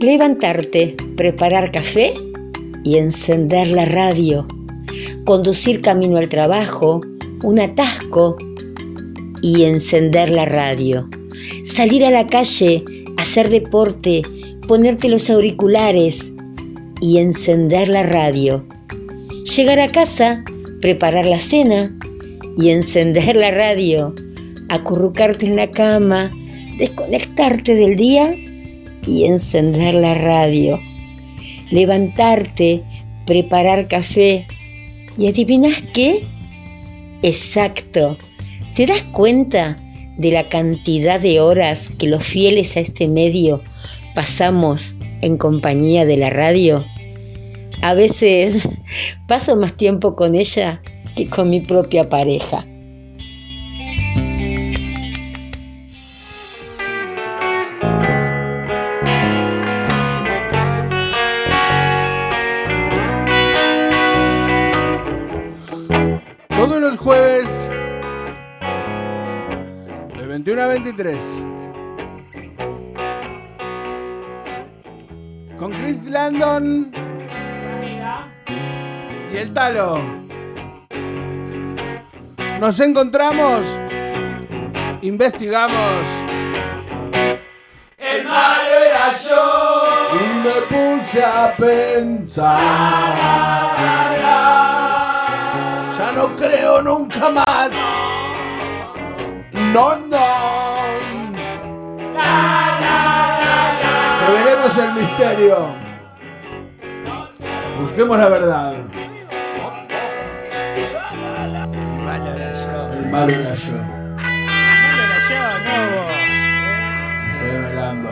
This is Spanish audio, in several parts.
Levantarte, preparar café y encender la radio. Conducir camino al trabajo, un atasco y encender la radio. Salir a la calle, hacer deporte, ponerte los auriculares y encender la radio. Llegar a casa, preparar la cena y encender la radio. Acurrucarte en la cama, desconectarte del día y encender la radio. Levantarte, preparar café y adivinas qué? Exacto. ¿Te das cuenta de la cantidad de horas que los fieles a este medio pasamos en compañía de la radio? A veces paso más tiempo con ella que con mi propia pareja. 23 con Chris Landon y el Talo. Nos encontramos, investigamos. El malo era yo. Y me puse a pensar. Ya no creo nunca más. No, no. Revelemos el misterio. Busquemos la verdad. El malo era yo. El malo era yo. Revelando.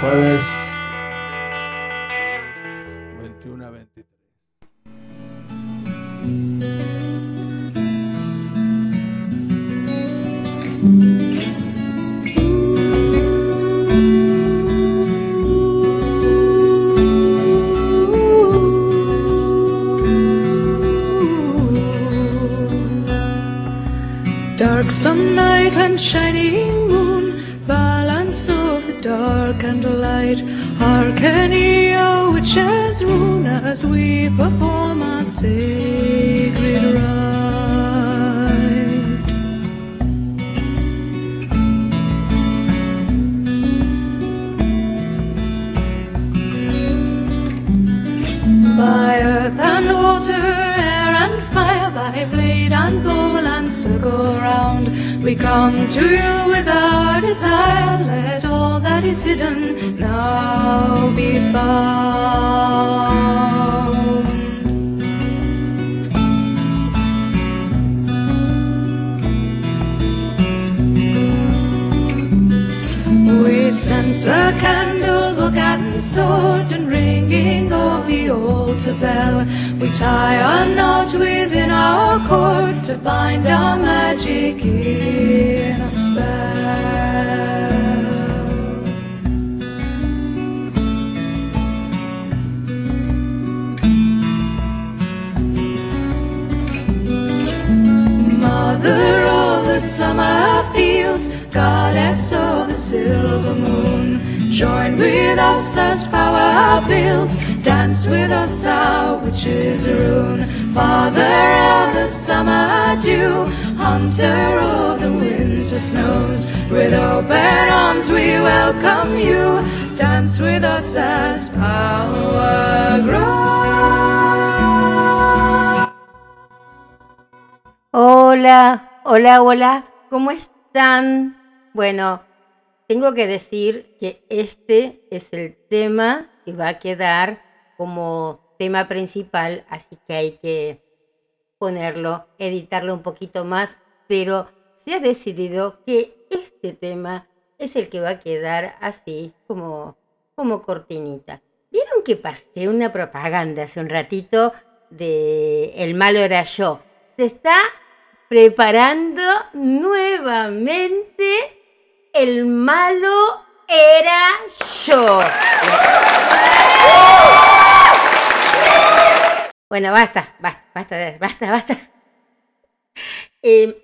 Jueves 21 a Dark some night and shining moon, balance of the dark and light. Hearken ye, O witches, rune, as we perform our sacred rite. By earth and water, bowl and circle round, we come to you with our desire. Let all that is hidden now be found. Sense a candle, book and sword, and ringing of altar bell. We tie a knot within our cord to bind our magic in a spell. Mother of the summer fields, goddess of the silver moon, join with us as power builds, dance with us our witches rune. Father of the summer dew, hunter of the winter snows, with open arms we welcome you. Dance with us as power grows. Hola, hola, hola, ¿cómo están? Bueno, tengo que decir que este es el tema que va a quedar como tema principal, así que hay que ponerlo, editarlo un poquito más, pero se ha decidido que este tema es el que va a quedar así como, como cortinita. ¿Vieron que pasé una propaganda hace un ratito de El malo era yo? Se está preparando nuevamente El malo era yo. Bueno, basta, basta, basta, basta, basta. Eh,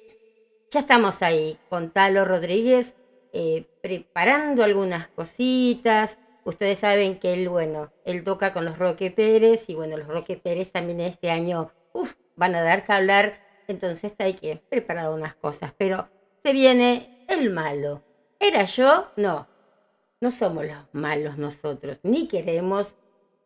ya estamos ahí con Talo Rodríguez eh, preparando algunas cositas. Ustedes saben que él, bueno, él toca con los Roque Pérez y bueno, los Roque Pérez también este año van a dar que hablar. Entonces hay que preparar unas cosas. Pero se viene el malo. ¿Era yo? No. No somos los malos nosotros, ni queremos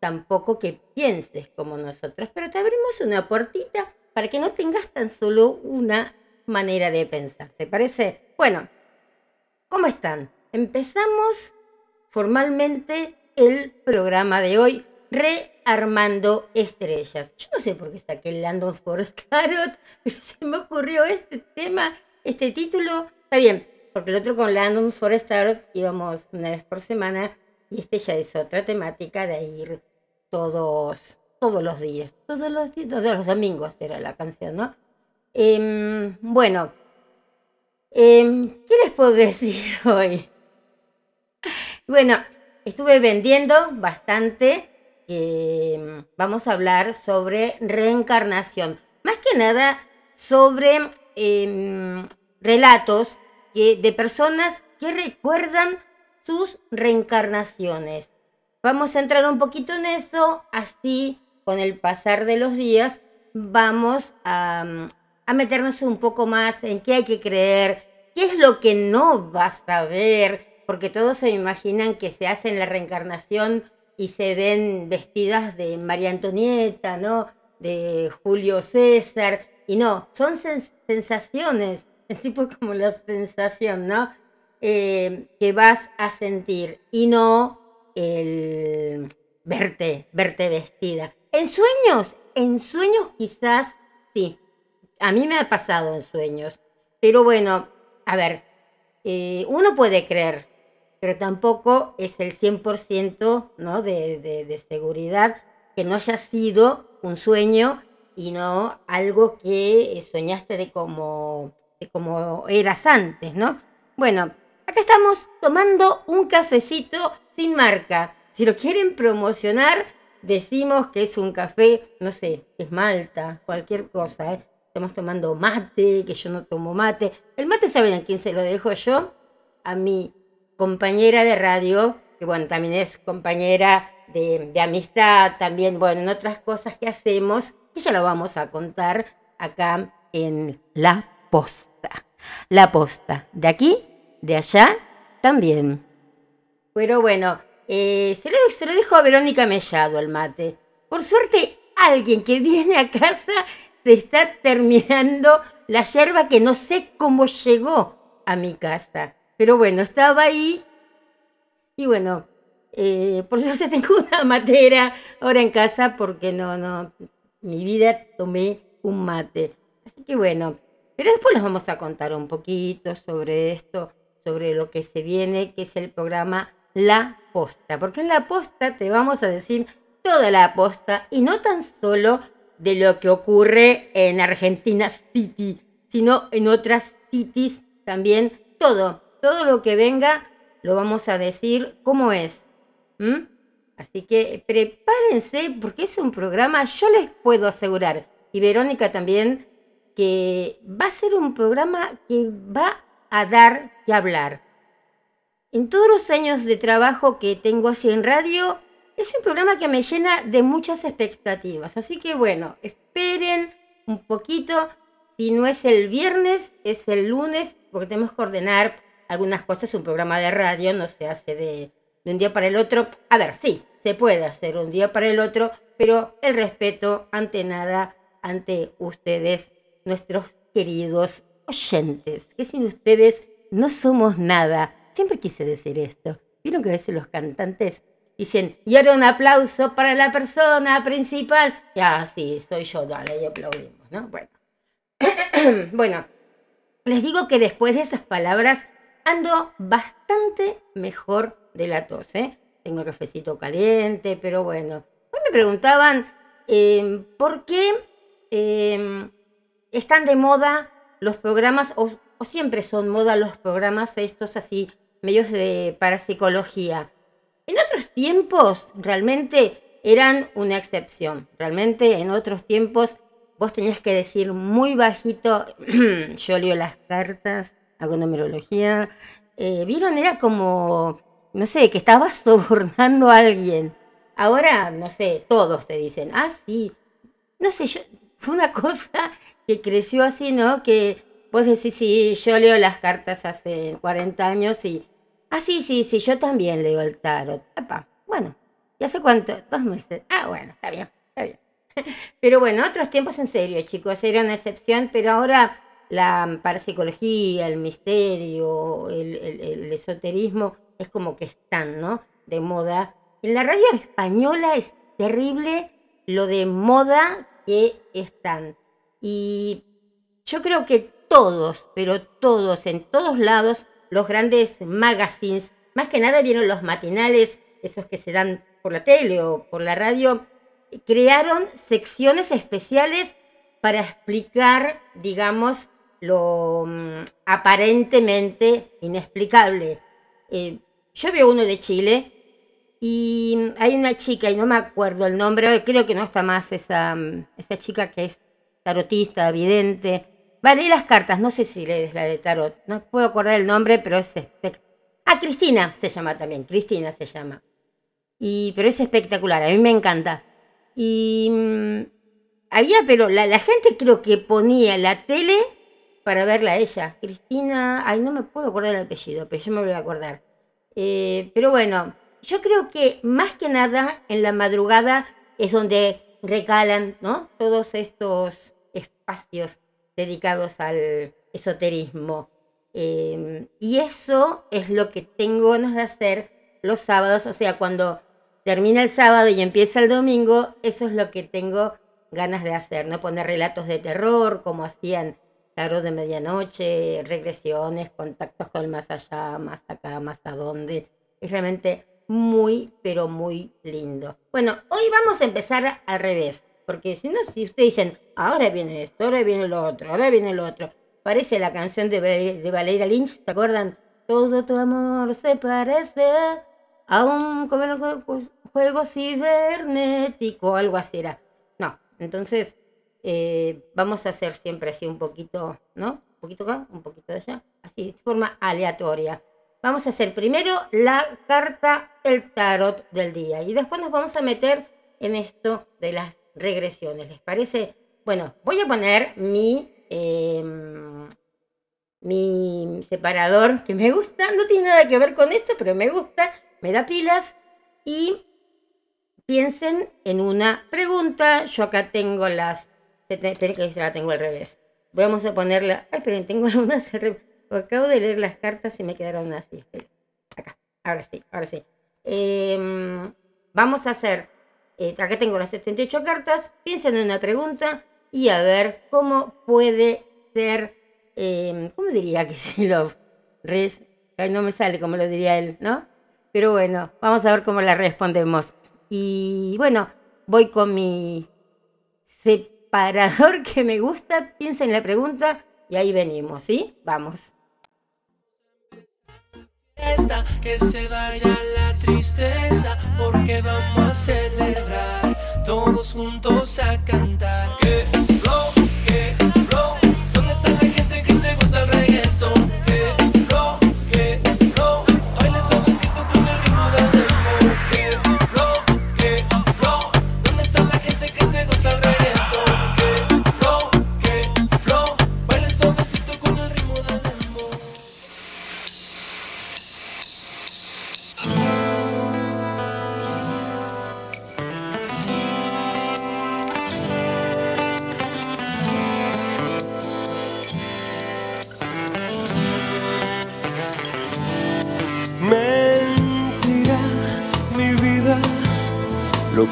tampoco que pienses como nosotros, pero te abrimos una puertita para que no tengas tan solo una manera de pensar. ¿Te parece? Bueno, ¿cómo están? Empezamos formalmente el programa de hoy, Rearmando Estrellas. Yo no sé por qué saqué el Landon Forest Carrot, pero se me ocurrió este tema, este título. Está bien, porque el otro con Landon Forest Carrot íbamos una vez por semana y este ya es otra temática de ir todos, todos los días, todos los, todos los domingos era la canción, ¿no? Em, bueno, em, ¿qué les puedo decir hoy? Bueno, estuve vendiendo bastante. Em, vamos a hablar sobre reencarnación. Más que nada sobre relatos de personas que recuerdan sus reencarnaciones. Vamos a entrar un poquito en eso, así con el pasar de los días vamos a, a meternos un poco más en qué hay que creer, qué es lo que no vas a ver, porque todos se imaginan que se hacen la reencarnación y se ven vestidas de María Antonieta, ¿no? De Julio César, y no, son sensaciones, es tipo como la sensación, ¿no? Eh, que vas a sentir y no el verte, verte vestida. En sueños, en sueños quizás sí. A mí me ha pasado en sueños. Pero bueno, a ver, eh, uno puede creer, pero tampoco es el 100% ¿no? de, de, seguridad que no haya sido un sueño y no algo que soñaste de como, de como eras antes, ¿no? Bueno, acá estamos tomando un cafecito sin marca. Si lo quieren promocionar, decimos que es un café, no sé, es Malta, cualquier cosa. ¿eh? Estamos tomando mate, que yo no tomo mate. El mate, ¿saben a quién se lo dejo yo? A mi compañera de radio, que bueno, también es compañera de, amistad, también, bueno, en otras cosas que hacemos, que ya lo vamos a contar acá en La Posta. La Posta, de aquí, de allá, también. Pero bueno, eh, se, lo, se lo dejo a Verónica Mellado el mate. Por suerte, alguien que viene a casa se está terminando la yerba que no sé cómo llegó a mi casa. Pero bueno, estaba ahí. Y bueno, eh, por suerte tengo una matera ahora en casa porque no, no, mi vida tomé un mate. Así que bueno, pero después les vamos a contar un poquito sobre esto, sobre lo que se viene, que es el programa la posta, porque en la posta te vamos a decir toda la posta y no tan solo de lo que ocurre en Argentina City, sino en otras cities también, todo, todo lo que venga lo vamos a decir cómo es. Así que prepárense porque es un programa, yo les puedo asegurar, y Verónica también, que va a ser un programa que va a dar que hablar. En todos los años de trabajo que tengo así en radio, es un programa que me llena de muchas expectativas. Así que bueno, esperen un poquito. Si no es el viernes, es el lunes, porque tenemos que ordenar algunas cosas. Un programa de radio no se hace de, de un día para el otro. A ver, sí, se puede hacer un día para el otro, pero el respeto ante nada, ante ustedes, nuestros queridos oyentes, que sin ustedes no somos nada. Siempre quise decir esto. Vieron que a veces los cantantes dicen, y ahora un aplauso para la persona principal. Ya, sí, soy yo, dale, y aplaudimos, ¿no? Bueno. bueno, les digo que después de esas palabras ando bastante mejor de la tos. ¿eh? Tengo el cafecito caliente, pero bueno. Hoy me preguntaban em, por qué em, están de moda los programas, o, siempre son moda los programas estos así, medios de parapsicología. En otros tiempos realmente eran una excepción. Realmente en otros tiempos vos tenías que decir muy bajito, yo leo las cartas, hago numerología. Eh, Vieron, era como, no sé, que estabas sobornando a alguien. Ahora, no sé, todos te dicen, ah, sí. No sé, yo, fue una cosa que creció así, ¿no? Que vos decís, sí, yo leo las cartas hace 40 años y, ah, sí, sí, sí, yo también leo el tarot. bueno, ¿y hace cuánto? Dos meses. Ah, bueno, está bien, está bien. Pero bueno, otros tiempos en serio, chicos, era una excepción, pero ahora la parapsicología, el misterio, el, esoterismo, es como que están, ¿no? De moda. En la radio española es terrible lo de moda que están. Y yo creo que todos, pero todos, en todos lados, los grandes magazines, más que nada vieron los matinales, esos que se dan por la tele o por la radio, crearon secciones especiales para explicar, digamos, lo mm, aparentemente inexplicable. Eh, yo veo uno de Chile y hay una chica, y no me acuerdo el nombre, creo que no está más esa, mm, esa chica que es tarotista, vidente. Vale, las cartas, no sé si lees la de tarot, no puedo acordar el nombre, pero es Ah, Cristina se llama también, Cristina se llama. Y, pero es espectacular, a mí me encanta. Y mm, había, pero la, la, gente creo que ponía la tele para verla a ella. Cristina, ay, no me puedo acordar el apellido, pero yo me voy a acordar. Eh, pero bueno, yo creo que más que nada en la madrugada es donde recalan, ¿no? Todos estos espacios dedicados al esoterismo. Em, y eso es lo que tengo ganas de hacer los sábados, o sea, cuando termina el sábado y empieza el domingo, eso es lo que tengo ganas de hacer, ¿no? Poner relatos de terror, como hacían Tarot de Medianoche, regresiones, contactos con el más allá, más acá, más a dónde. Es realmente muy, pero muy lindo. Bueno, hoy vamos a empezar al revés, porque si no, si ustedes dicen, ahora viene esto, ahora viene lo otro, ahora viene lo otro, parece la canción de, de Valeria Lynch, ¿se acuerdan? Todo tu amor se parece a un juego cibernético, algo así era. No, entonces eh, vamos a hacer siempre así un poquito, ¿no? Un poquito acá, un poquito de allá, así, de forma aleatoria. Vamos a hacer primero la carta, el tarot del día y después nos vamos a meter en esto de las regresiones. ¿Les parece? Bueno, voy a poner mi, em, mi separador que me gusta, no tiene nada que ver con esto, pero me gusta, me da pilas y piensen en una pregunta. Yo acá tengo las... Esperen que la tengo al revés. Vamos a ponerla... Ay, pero tengo algunas... Acabo de leer las cartas y me quedaron así. Acá. Ahora sí, ahora sí. Em, vamos a hacer... Eh, acá tengo las 78 cartas. Piensen en una pregunta y a ver cómo puede ser... Em, ¿Cómo diría que si lo... Res, no me sale como lo diría él, ¿no? Pero bueno, vamos a ver cómo la respondemos. Y bueno, voy con mi separador que me gusta. Piensa en la pregunta y ahí venimos, ¿sí? Vamos. Que se vaya la tristeza, porque vamos a celebrar todos juntos a cantar.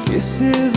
kisses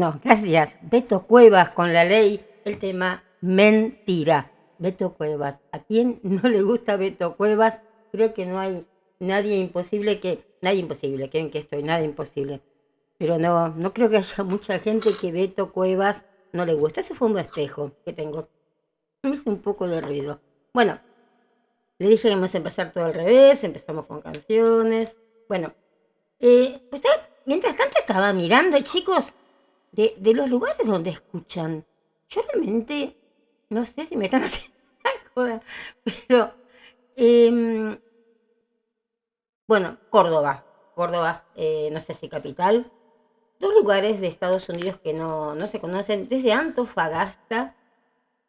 Bueno, gracias. Beto Cuevas con la ley, el tema mentira. Beto Cuevas. ¿A quién no le gusta Beto Cuevas? Creo que no hay nadie imposible que. Nadie imposible, que en que estoy, nada imposible. Pero no, no creo que haya mucha gente que Beto Cuevas no le gusta. Ese fue un espejo que tengo. Me hizo un poco de ruido. Bueno, le dije que vamos a empezar todo al revés, empezamos con canciones. Bueno, eh, usted, mientras tanto estaba mirando, chicos, de, de los lugares donde escuchan. Yo realmente no sé si me están haciendo la pero em, bueno, Córdoba, Córdoba, eh, no sé si capital, dos lugares de Estados Unidos que no, no se conocen, desde Antofagasta,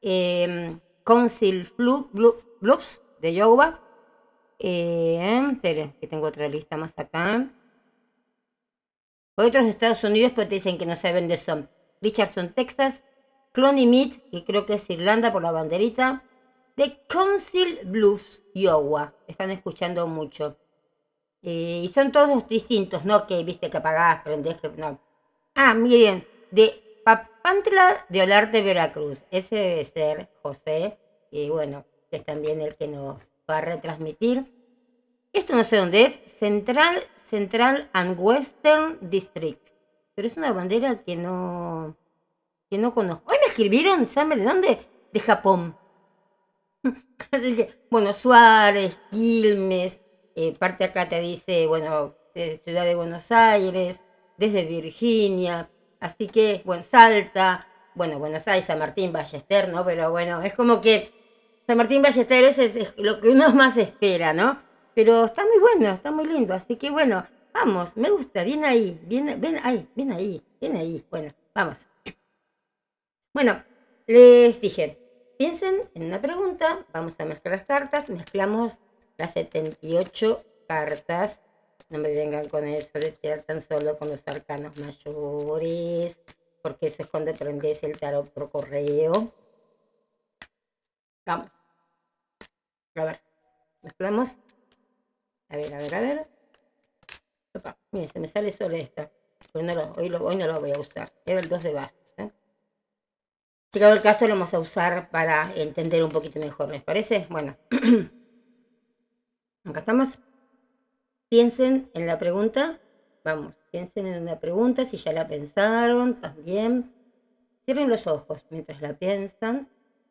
eh, Council Blu- Blu- Bluffs de Iowa, eh, que tengo otra lista más acá. Otros Estados Unidos, pero te dicen que no saben de son. Richardson, Texas, Cloney Mead, que creo que es Irlanda por la banderita, de Council Bluffs, Iowa. Están escuchando mucho. Eh, y son todos distintos, no que viste que apagás, prendés, que no. Ah, miren, de Papantla de Olarte, Veracruz. Ese debe ser José, y bueno, que es también el que nos va a retransmitir. Esto no sé dónde es, Central, Central and Western District. Pero es una bandera que no, que no conozco. Hoy me escribieron, ¿saben de dónde? De Japón. Así que, bueno, Suárez, Quilmes, eh, parte acá te dice, bueno, de Ciudad de Buenos Aires, desde Virginia, así que, bueno, Salta, bueno, Buenos Aires, San Martín, Ballester, ¿no? Pero bueno, es como que San Martín Ballester es, lo que uno más espera, ¿no? Pero está muy bueno, está muy lindo, así que bueno, vamos, me gusta, bien ahí, bien, bien ahí, bien ahí, bien ahí, bueno, vamos. Bueno, les dije, piensen en una pregunta, vamos a mezclar las cartas, mezclamos las 78 cartas. No me vengan con eso de tirar tan solo con los arcanos mayores, porque eso es cuando prendes el tarot por correo. Vamos. A ver, mezclamos. A ver, a ver, a ver. Opa, miren, se me sale solo esta. Hoy no lo, hoy lo, hoy no lo voy a usar. Era el 2 de bastos. ¿eh? Llegado el caso, lo vamos a usar para entender un poquito mejor, ¿les parece? Bueno. Acá estamos. Piensen en la pregunta. Vamos, piensen en una pregunta, si ya la pensaron también. Cierren los ojos mientras la piensan.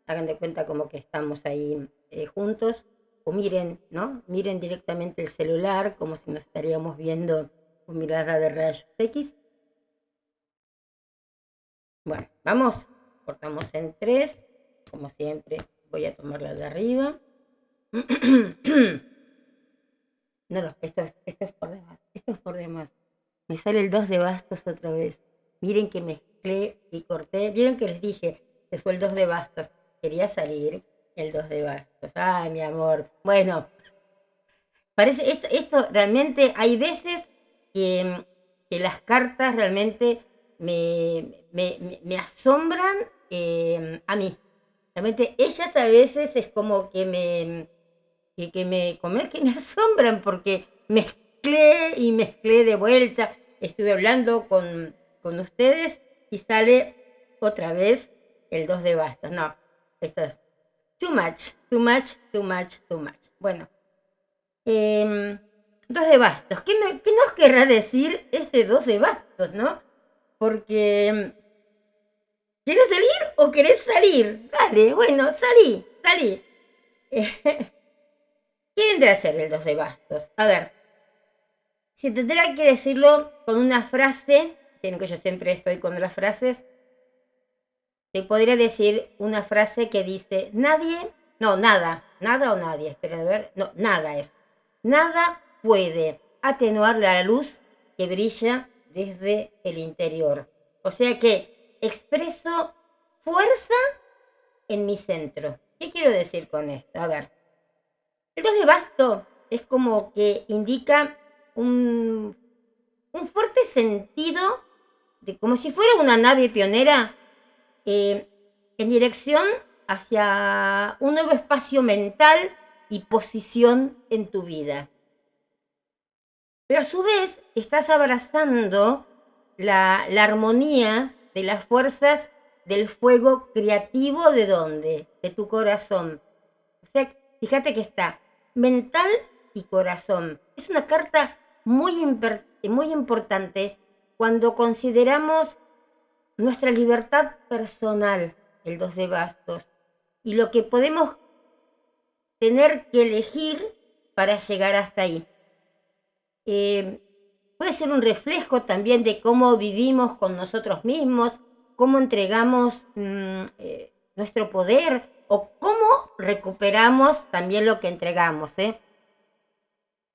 Hagan de cuenta como que estamos ahí eh, juntos. O miren, ¿no? Miren directamente el celular como si nos estaríamos viendo con mirada de rayos X. Bueno, vamos. Cortamos en tres. Como siempre, voy a tomarla de arriba. No, no, esto, es- esto es por demás. Esto es por demás. Me sale el 2 de bastos otra vez. Miren que mezclé y corté. Vieron que les dije, se fue el 2 de bastos. Quería salir el 2 de bastos. Ay, mi amor. Bueno, parece, esto, esto realmente, hay veces que, que las cartas realmente me, me, asombran eh, a mí. Realmente ellas a veces es como que me, que, que me, como que me asombran porque mezclé y mezclé de vuelta. Estuve hablando con, con ustedes y sale otra vez el 2 de bastos. No, esto es too much, too much, too much, too much. Bueno, em, 2 de bastos. ¿Qué, me- nos querrá decir este 2 de bastos, no? Porque... em, ¿Quieres salir o querés salir? Dale, bueno, salí, salí. ¿Qué vendrá a el 2 de bastos? A ver, si tendría que decirlo con una frase, tienen que yo siempre estoy con las frases, te podría decir una frase que dice, nadie, no, nada, nada o nadie, espera a ver, no, nada es, nada puede atenuar la luz que brilla desde el interior. O sea que expreso fuerza en mi centro. ¿Qué quiero decir con esto? A ver, el 2 de basto es como que indica un, un fuerte sentido de como si fuera una nave pionera eh, en dirección hacia un nuevo espacio mental y posición en tu vida. Pero a su vez estás abrazando la, la armonía de las fuerzas del fuego creativo de dónde? De tu corazón. O sea, fíjate que está mental y corazón. Es una carta muy, muy importante cuando consideramos nuestra libertad personal, el 2 de bastos, y lo que podemos tener que elegir para llegar hasta ahí. Eh, puede ser un reflejo también de cómo vivimos con nosotros mismos, cómo entregamos mm, eh, nuestro poder o cómo recuperamos también lo que entregamos. ¿eh?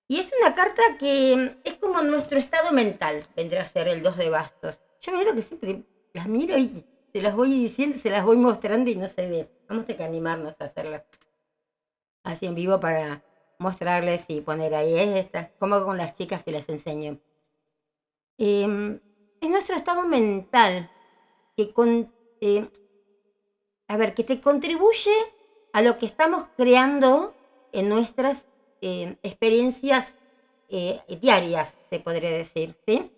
Y es una carta que es como nuestro estado mental, vendrá a ser el 2 de bastos. Yo me que siempre las miro y se las voy diciendo, se las voy mostrando y no se ve. Vamos a tener que animarnos a hacerlas así en vivo para mostrarles y poner ahí esta, como con las chicas que les enseño. Em, es nuestro estado mental que con, eh, a ver, que te contribuye a lo que estamos creando en nuestras eh, experiencias eh, diarias, se podría decir, ¿sí?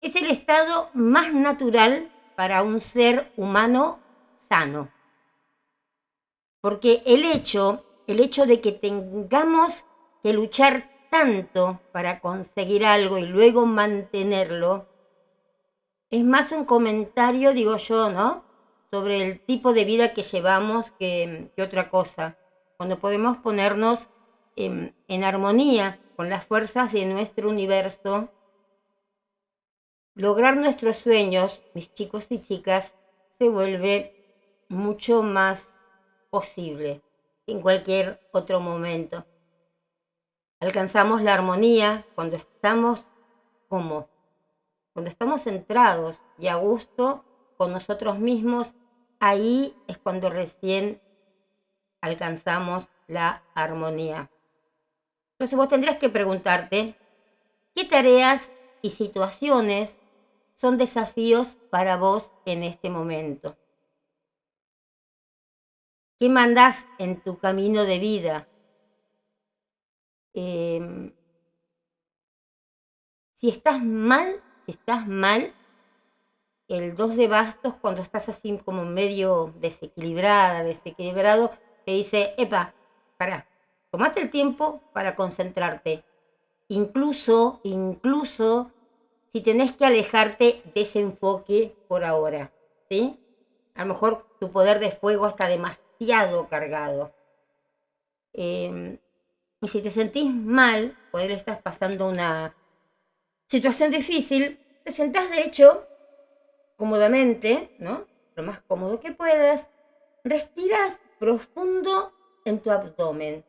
Es el estado más natural para un ser humano sano. Porque el hecho, el hecho de que tengamos que luchar tanto para conseguir algo y luego mantenerlo, es más un comentario, digo yo, ¿no? Sobre el tipo de vida que llevamos que, otra cosa. Cuando podemos ponernos en, en armonía con las fuerzas de nuestro universo, lograr nuestros sueños, mis chicos y chicas, se vuelve mucho más posible en cualquier otro momento. Alcanzamos la armonía cuando estamos como, cuando estamos centrados y a gusto con nosotros mismos, ahí es cuando recién alcanzamos la armonía. Entonces vos tendrías que preguntarte, ¿qué tareas y situaciones son desafíos para vos en este momento? ¿Qué mandas en tu camino de vida? Em, si estás mal, si estás mal, el 2 de bastos, cuando estás así como medio desequilibrada, desequilibrado, te dice, epa, para, tomate el tiempo para concentrarte. Incluso, incluso si tenés que alejarte de ese enfoque por ahora, ¿sí? A lo mejor tu poder de fuego está demasiado cargado. Em, y si te sentís mal, poder estás pasando una situación difícil, te sentás de hecho cómodamente, ¿no? Lo más cómodo que puedas, respiras profundo en tu abdomen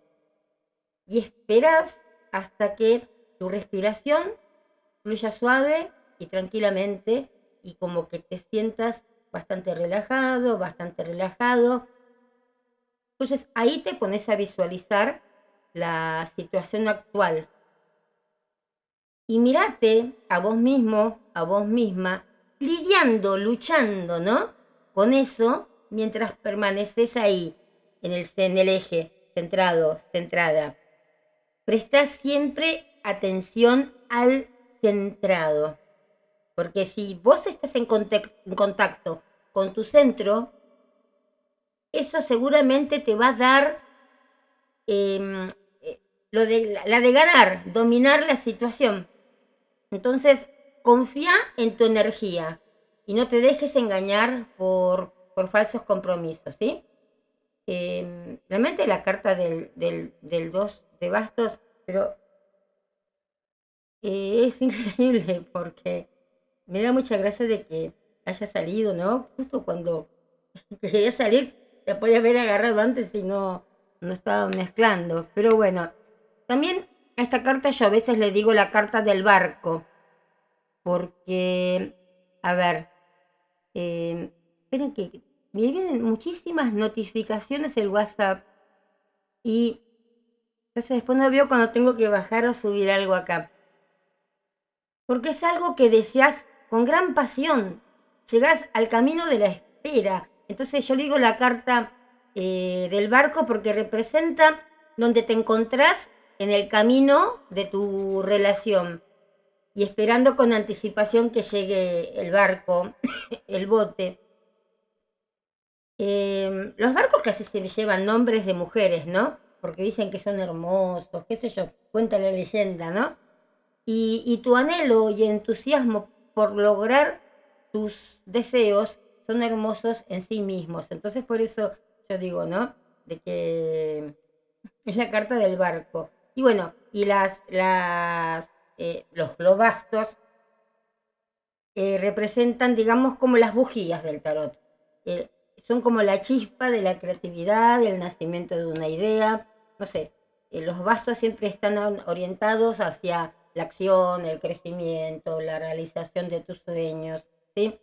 y esperas hasta que tu respiración fluya suave y tranquilamente y como que te sientas bastante relajado, bastante relajado entonces ahí te pones a visualizar la situación actual. Y mirate a vos mismo, a vos misma, lidiando, luchando, ¿no? Con eso mientras permaneces ahí, en el, en el eje, centrado, centrada. Presta siempre atención al centrado. Porque si vos estás en contacto con tu centro, eso seguramente te va a dar em, eh, lo de, la de ganar, dominar la situación. Entonces, confía en tu energía y no te dejes engañar por, por falsos compromisos, ¿sí? Em, realmente la carta del, del, del 2 de bastos, pero eh, es increíble porque me da mucha gracia de que haya salido, ¿no? Justo cuando quería salir, la podía haber agarrado antes y no, no estaba mezclando. Pero bueno, también a esta carta yo a veces le digo la carta del barco. Porque, a ver, eh, esperen que me vienen muchísimas notificaciones del WhatsApp y entonces después no veo cuando tengo que bajar o subir algo acá. Porque es algo que deseas con gran pasión. Llegas al camino de la espera, entonces yo digo la carta eh, del barco porque representa donde te encontrás en el camino de tu relación y esperando con anticipación que llegue el barco, el bote. Em, los barcos casi se llevan nombres de mujeres, ¿no? Porque dicen que son hermosos, qué sé yo, cuenta la leyenda, ¿no? Y, tu anhelo y entusiasmo por lograr tus deseos son hermosos en sí mismos. Entonces por eso yo digo, ¿no? De que es la carta del barco. Y bueno, y las, las, eh, los, los bastos eh, representan, digamos, como las bujías del tarot. Eh, son como la chispa de la creatividad, del nacimiento de una idea, no sé. eh, los bastos siempre están orientados hacia la acción, el crecimiento, la realización de tus sueños, ¿sí?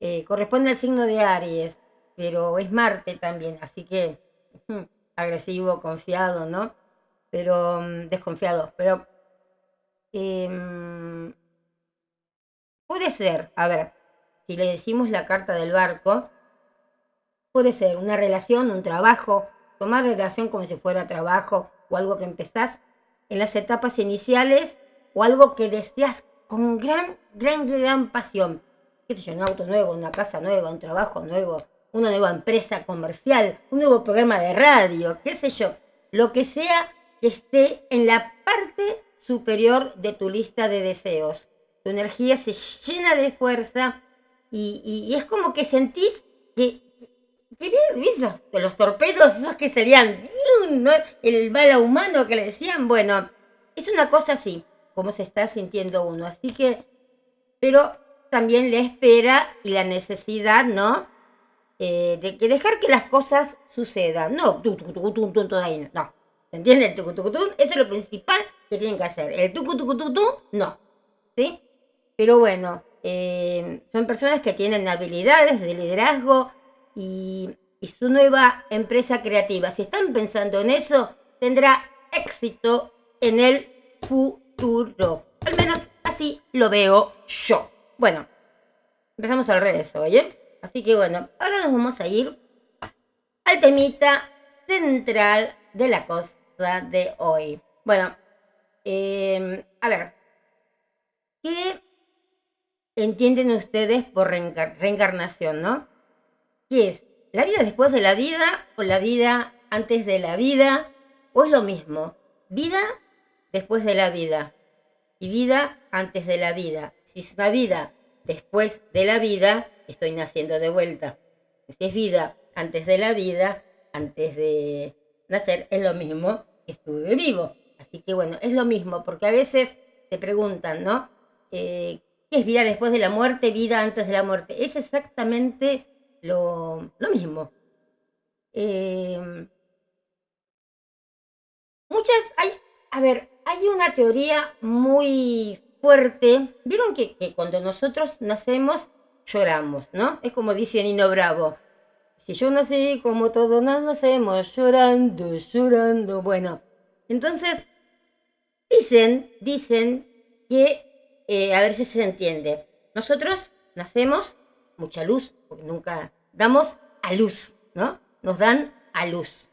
Eh, corresponde al signo de Aries, pero es Marte también, así que agresivo, confiado, ¿no? Pero mm, desconfiado, pero em, puede ser, a ver, si le decimos la carta del barco, puede ser una relación, un trabajo, tomar relación como si fuera trabajo o algo que empezás en las etapas iniciales o algo que deseas con gran, gran, gran pasión. ¿Qué sé yo? Un auto nuevo, una casa nueva, un trabajo nuevo, una nueva empresa comercial, un nuevo programa de radio, qué sé yo. Lo que sea que esté en la parte superior de tu lista de deseos. Tu energía se llena de fuerza y, y- y es como que sentís que, que esos, los torpedos, esos que serían. ¿no? el bala humano que le decían, bueno, es una cosa así, como se está sintiendo uno. Así que, pero también la espera y la necesidad, ¿no? Eh, de que dejar que las cosas sucedan. No, tu, tu, tu, tu, tu, tu, ahí, no. ¿Se entiende? El tucu, tucu, tu, eso es lo principal que tienen que hacer. El tucu, tucu, tu, tu, no. ¿Sí? Pero bueno, eh, son personas que tienen habilidades de liderazgo y, y su nueva empresa creativa. Si están pensando en eso, tendrá éxito en el futuro. Al menos así lo veo yo. Bueno, empezamos al revés hoy, ¿eh? Así que bueno, ahora nos vamos a ir al temita central de la cosa de hoy. Bueno, eh, a ver, ¿qué entienden ustedes por reencar- reencarnación, no? ¿Qué es? ¿La vida después de la vida o la vida antes de la vida? ¿O es lo mismo? Vida después de la vida y vida antes de la vida. Si es una vida después de la vida, estoy naciendo de vuelta. Si es vida antes de la vida, antes de nacer, es lo mismo que estuve vivo. Así que bueno, es lo mismo, porque a veces te preguntan, ¿no? Eh, ¿Qué es vida después de la muerte, vida antes de la muerte? Es exactamente lo, lo mismo. Eh, muchas, hay, a ver, hay una teoría muy fuerte. Vieron que, cuando nosotros nacemos lloramos, ¿no? Es como dice Nino Bravo. Si yo nací como todos nos nacemos, llorando, llorando. Bueno, entonces dicen, dicen que, eh, a ver si se entiende. Nosotros nacemos mucha luz, porque nunca damos a luz, ¿no? Nos dan a luz.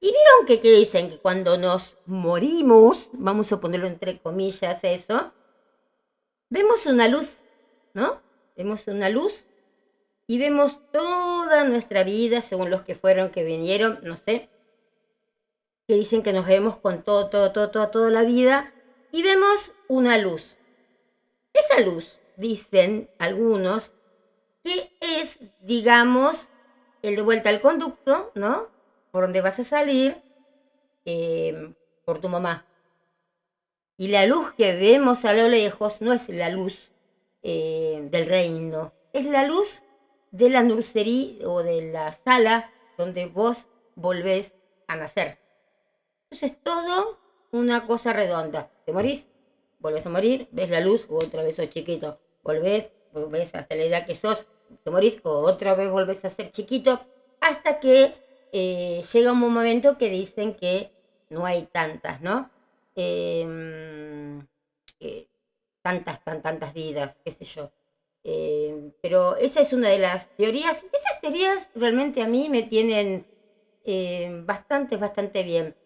Y vieron que, que dicen que cuando nos morimos, vamos a ponerlo entre comillas eso, vemos una luz, ¿no? Vemos una luz y vemos toda nuestra vida, según los que fueron, que vinieron, no sé, que dicen que nos vemos con todo, todo, todo, toda, toda la vida, y vemos una luz. Esa luz, dicen algunos, que es, digamos, el de vuelta al conducto, ¿no? Por donde vas a salir, eh, por tu mamá. Y la luz que vemos a lo lejos no es la luz eh, del reino, es la luz de la nursería o de la sala donde vos volvés a nacer. Entonces todo una cosa redonda. Te morís, volvés a morir, ves la luz, otra vez sos chiquito, volvés, volvés hasta la edad que sos, te morís, otra vez volvés a ser chiquito, hasta que eh, llega un momento que dicen que no hay tantas, ¿no? Em, eh, tantas, tan, tantas vidas, qué sé yo. Eh, pero esa es una de las teorías. Esas teorías realmente a mí me tienen eh, bastante, bastante bien.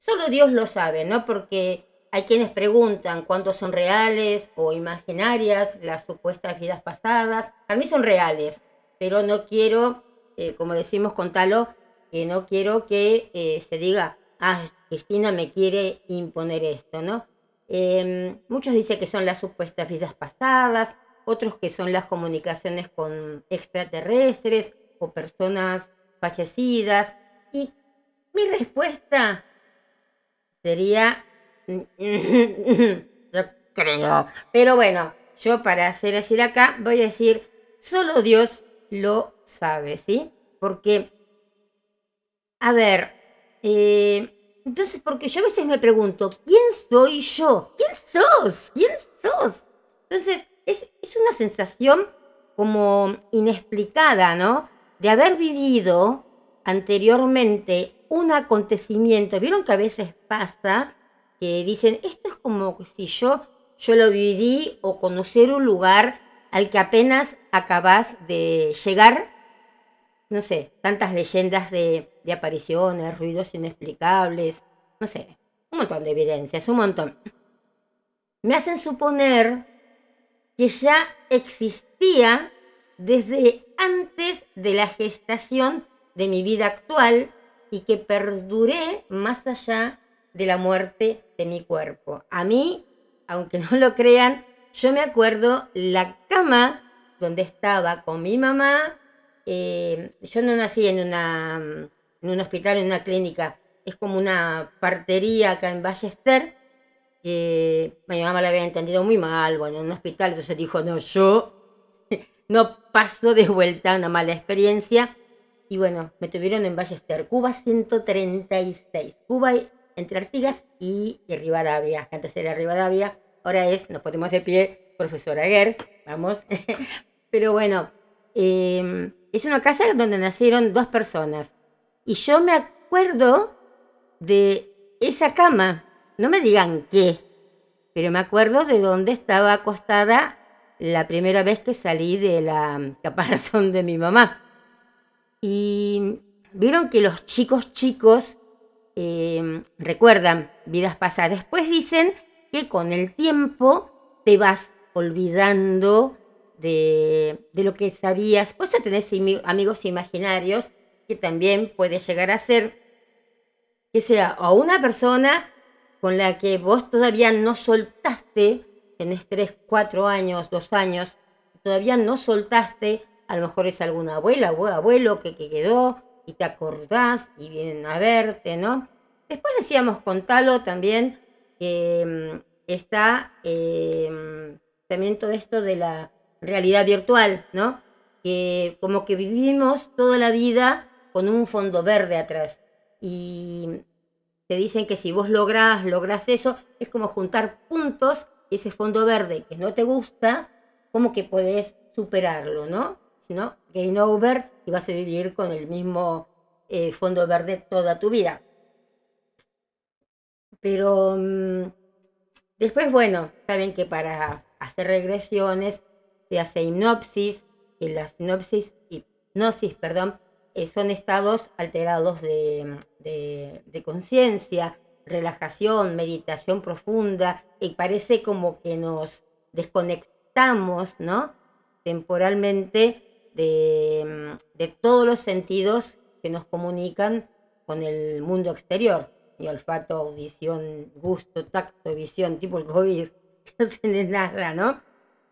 Solo Dios lo sabe, ¿no? Porque hay quienes preguntan cuántos son reales o imaginarias las supuestas vidas pasadas. Para mí son reales, pero no quiero, eh, como decimos con Talo, que no quiero que eh, se diga, ah, Cristina me quiere imponer esto, ¿no? Eh, muchos dicen que son las supuestas vidas pasadas, otros que son las comunicaciones con extraterrestres o personas fallecidas. Y mi respuesta sería, yo creo. Pero bueno, yo para hacer decir acá voy a decir, solo Dios lo sabe, ¿sí? Porque, a ver, eh, Entonces, porque yo a veces me pregunto, ¿quién soy yo? ¿Quién sos? ¿Quién sos? Entonces, es, es una sensación como inexplicada, ¿no? De haber vivido anteriormente un acontecimiento. Vieron que a veces pasa que dicen, esto es como si yo, yo lo viví o conocer un lugar al que apenas acabas de llegar. No sé, tantas leyendas de, apariciones, ruidos inexplicables, no sé, un montón de evidencias, un montón. Me hacen suponer que ya existía desde antes de la gestación de mi vida actual y que perduré más allá de la muerte de mi cuerpo. A mí, aunque no lo crean, yo me acuerdo la cama donde estaba con mi mamá. eh, yo no nací en, una, en un hospital, en una clínica. Es como una partería acá en Ballester. Que mi mamá la había entendido muy mal, bueno, en un hospital. Entonces dijo, no, yo no paso de vuelta una mala experiencia. Y bueno, me tuvieron en Ballester, Cuba 136. Cuba entre Artigas y, y Rivadavia. Antes era Rivadavia, ahora es, nos ponemos de pie, profesor Aguer, vamos. Pero bueno, eh, es una casa donde nacieron dos personas. Y yo me acuerdo de esa cama, no me digan qué, pero me acuerdo de dónde estaba acostada la primera vez que salí de la caparazón de mi mamá. Y vieron que los chicos chicos eh, recuerdan vidas pasadas. Después dicen que con el tiempo te vas olvidando de, de lo que sabías. Pues tenés imi- amigos imaginarios que también puede llegar a ser que sea o una persona con la que vos todavía no soltaste, tenés 3, 4 años, 2 años, todavía no soltaste, a lo mejor es alguna abuela o abuelo que, que quedó y te acordás y vienen a verte, ¿no? Después decíamos con Talo también que mm, está eh, también todo esto de la realidad virtual, ¿no? Que como que vivimos toda la vida con un fondo verde atrás. Y te dicen que si vos lográs, lográs eso, es como juntar puntos y ese fondo verde que no te gusta, como que podés superarlo, ¿no? Si no, game over y vas a vivir con el mismo eh, fondo verde toda tu vida. Pero mm, después, bueno, saben que para hacer regresiones se hace hipnosis, y la sinopsis, hipnosis, perdón, eh, son estados alterados de, de- conciencia, relajación, meditación profunda, y parece como que nos desconectamos, ¿no? Temporalmente de, de todos los sentidos que nos comunican con el mundo exterior. Olfato, audición, gusto, tacto, visión, tipo el COVID, no de nada, ¿no?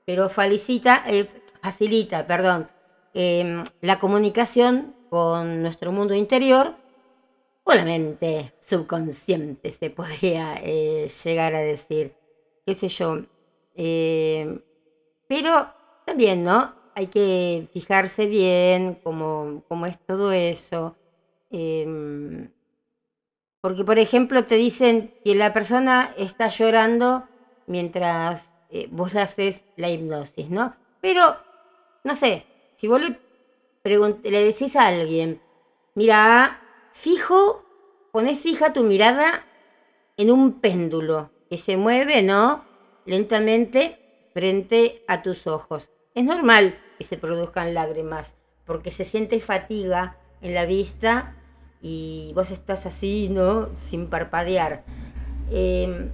Pero felicita, eh, facilita, perdón, em, la comunicación con nuestro mundo interior o la mente subconsciente, se podría eh, llegar a decir, qué sé yo. Eh, pero también, ¿no? Hay que fijarse bien cómo, cómo es todo eso. Em, porque, por ejemplo, te dicen que la persona está llorando mientras eh, vos haces la hipnosis, ¿no? Pero, no sé, si vos le, le decís a alguien, mira, fijo, ponés fija tu mirada en un péndulo que se mueve, ¿no? Lentamente frente a tus ojos. Es normal que se produzcan lágrimas porque se siente fatiga en la vista y vos estás así, ¿no? Sin parpadear. Eh,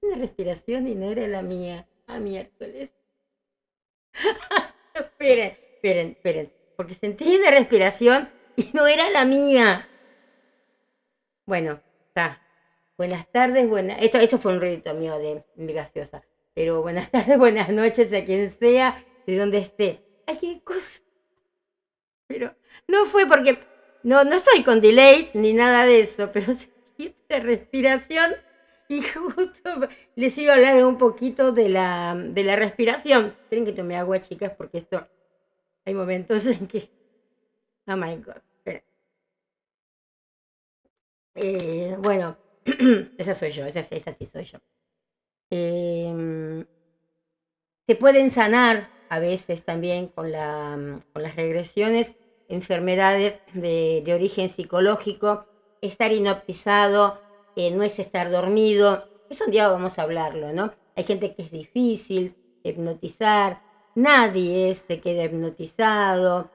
una respiración y no era la mía. Ah, miércoles. esperen, esperen, esperen. Porque sentí una respiración y no era la mía. Bueno, está. Buenas tardes, buenas. Esto, esto fue un ruido mío de, de gaseosa. Pero buenas tardes, buenas noches a quien sea, de donde esté. Ay, cosa. Pero no fue porque. No, no estoy con delay ni nada de eso, pero sentí la respiración y justo les iba a hablar un poquito de la, de la respiración. Esperen que tome agua, chicas, porque esto. Hay momentos en que. Oh my god. Eh, bueno, esa soy yo, esa, esa sí soy yo. Eh, se pueden sanar a veces también con, la, con las regresiones enfermedades de, de origen psicológico. Estar inoptizado eh, no es estar dormido. Eso un día vamos a hablarlo, ¿no? Hay gente que es difícil hipnotizar. Nadie se queda hipnotizado.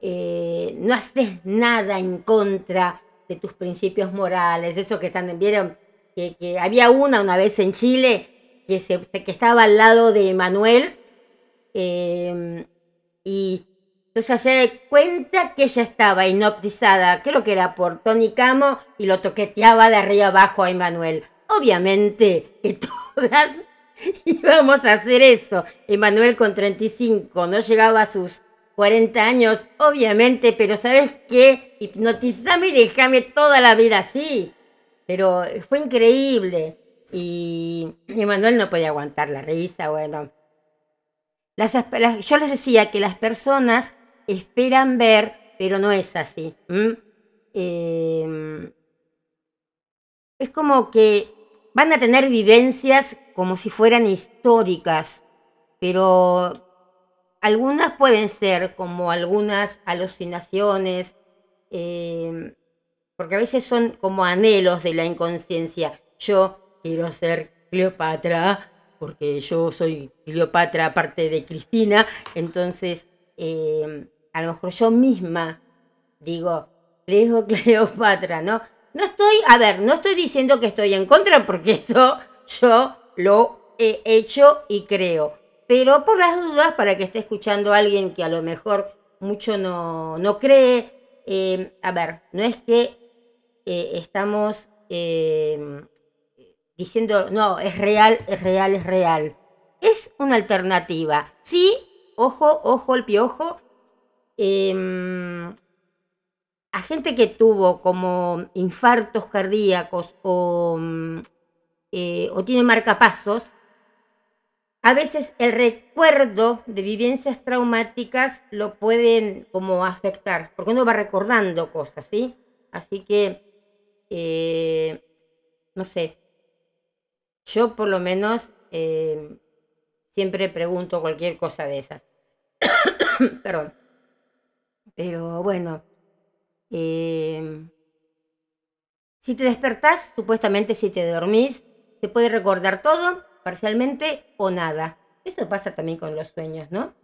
Eh, no haces nada en contra de tus principios morales. Eso que están, vieron que, había una una vez en Chile que, se, que estaba al lado de Manuel eh, y entonces se da cuenta que ella estaba hipnotizada, creo que era por Tony Camo, y lo toqueteaba de arriba abajo a Emanuel. Obviamente que todas íbamos a hacer eso. Emanuel con 35 no llegaba a sus 40 años, obviamente, pero ¿sabes qué? Hipnotizame y déjame toda la vida así. Pero fue increíble. Y Emanuel no podía aguantar la risa, bueno. Las, yo les decía que las personas esperan ver, pero no es así. Eh, es como que van a tener vivencias como si fueran históricas, pero algunas pueden ser como algunas alucinaciones, eh, porque a veces son como anhelos de la inconsciencia. Yo quiero ser Cleopatra, porque yo soy Cleopatra aparte de Cristina, entonces eh, a lo mejor yo misma digo, Cleo Cleopatra, ¿no? No estoy, a ver, no estoy diciendo que estoy en contra, porque esto yo lo he hecho y creo. Pero por las dudas, para que esté escuchando a alguien que a lo mejor mucho no, no cree, eh, a ver, no es que eh, estamos eh, diciendo, no, es real, es real, es real. Es una alternativa. Sí, ojo, ojo, el piojo. Eh, a gente que tuvo como infartos cardíacos o, eh, o tiene marcapasos, a veces el recuerdo de vivencias traumáticas lo pueden como afectar, porque uno va recordando cosas, ¿sí? Así que, eh, no sé, yo por lo menos eh, siempre pregunto cualquier cosa de esas. Perdón. Pero bueno, eh, si te despertás, supuestamente si te dormís, te puede recordar todo, parcialmente o nada. Eso pasa también con los sueños, ¿no?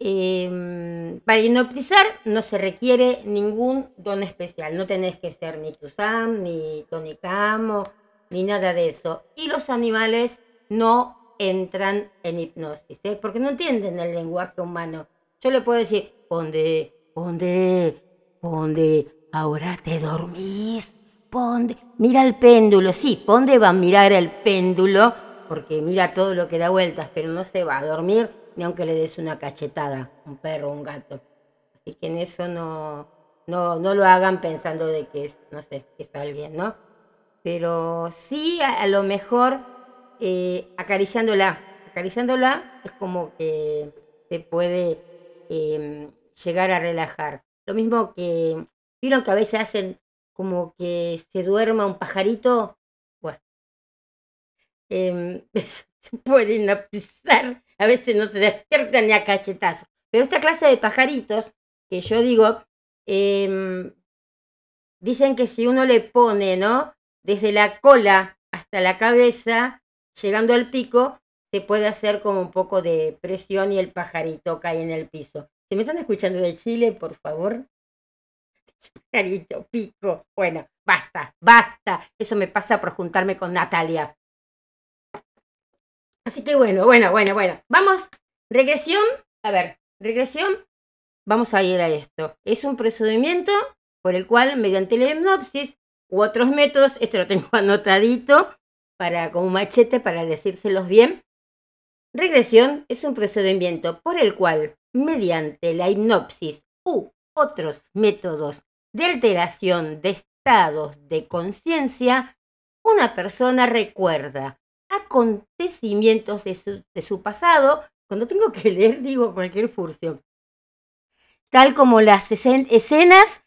Eh, para hipnotizar no se requiere ningún don especial. No tenés que ser ni Tuzam, ni Tony Camo, ni nada de eso. Y los animales no entran en hipnosis, ¿eh? porque no entienden el lenguaje humano. Yo le puedo decir, ponde, ponde, ponde, ahora te dormís, ponde, mira el péndulo, sí, ponde va a mirar el péndulo, porque mira todo lo que da vueltas, pero no se va a dormir ni aunque le des una cachetada, un perro, un gato. Así que en eso no, no, no lo hagan pensando de que es, no sé, que está alguien, ¿no? Pero sí, a, lo mejor eh, acariciándola, acariciándola es como que se puede eh, llegar a relajar. Lo mismo que, vieron que a veces hacen como que se duerma un pajarito, bueno, eh, se puede hipnotizar, a veces no se despiertan ni a cachetazo. Pero esta clase de pajaritos, que yo digo, eh, dicen que si uno le pone, ¿no? Desde la cola hasta la cabeza, llegando al pico, se puede hacer como un poco de presión y el pajarito cae en el piso. Si me están escuchando de Chile, por favor. Pajarito, pico. Bueno, basta, basta. Eso me pasa por juntarme con Natalia. Así que bueno, bueno, bueno, bueno. Vamos, regresión. A ver, regresión. Vamos a ir a esto. Es un procedimiento por el cual, mediante la hipnosis u otros métodos, esto lo tengo anotadito para, con un machete para decírselos bien. Regresión es un procedimiento por el cual, mediante la hipnosis u otros métodos de alteración de estados de conciencia, una persona recuerda acontecimientos de su, de su, pasado, cuando tengo que leer digo cualquier furcio, tal como las escenas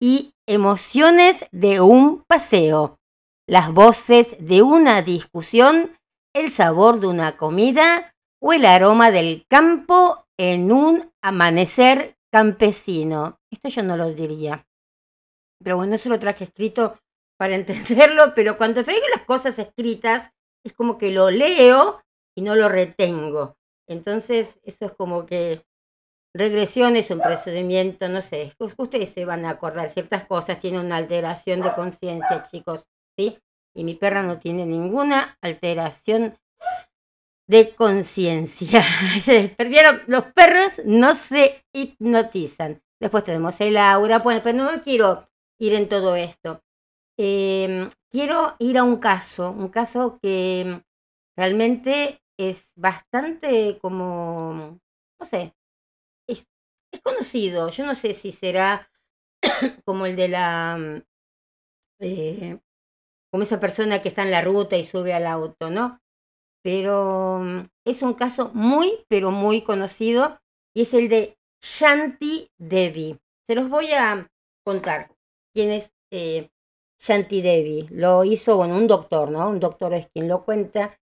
y emociones de un paseo, las voces de una discusión, el sabor de una comida o el aroma del campo en un amanecer campesino. Esto yo no lo diría. Pero bueno, eso lo traje escrito para entenderlo, pero cuando traigo las cosas escritas es como que lo leo y no lo retengo. Entonces, eso es como que regresión es un procedimiento, no sé, ustedes se van a acordar, ciertas cosas tienen una alteración de conciencia, chicos, ¿sí? Y mi perra no tiene ninguna alteración de conciencia. Perdieron, los perros no se hipnotizan. Después tenemos el aura, bueno, pero no quiero ir en todo esto. Em, quiero ir a un caso, un caso que realmente es bastante como, no sé, es, conocido. Yo no sé si será como el de la, eh, como esa persona que está en la ruta y sube al auto, ¿no? Pero mm, es un caso muy, pero muy conocido y es el de Shanti Devi. Se los voy a contar quién es eh, Shanti Devi. Lo hizo, bueno, un doctor, ¿no? Un doctor es quien lo cuenta.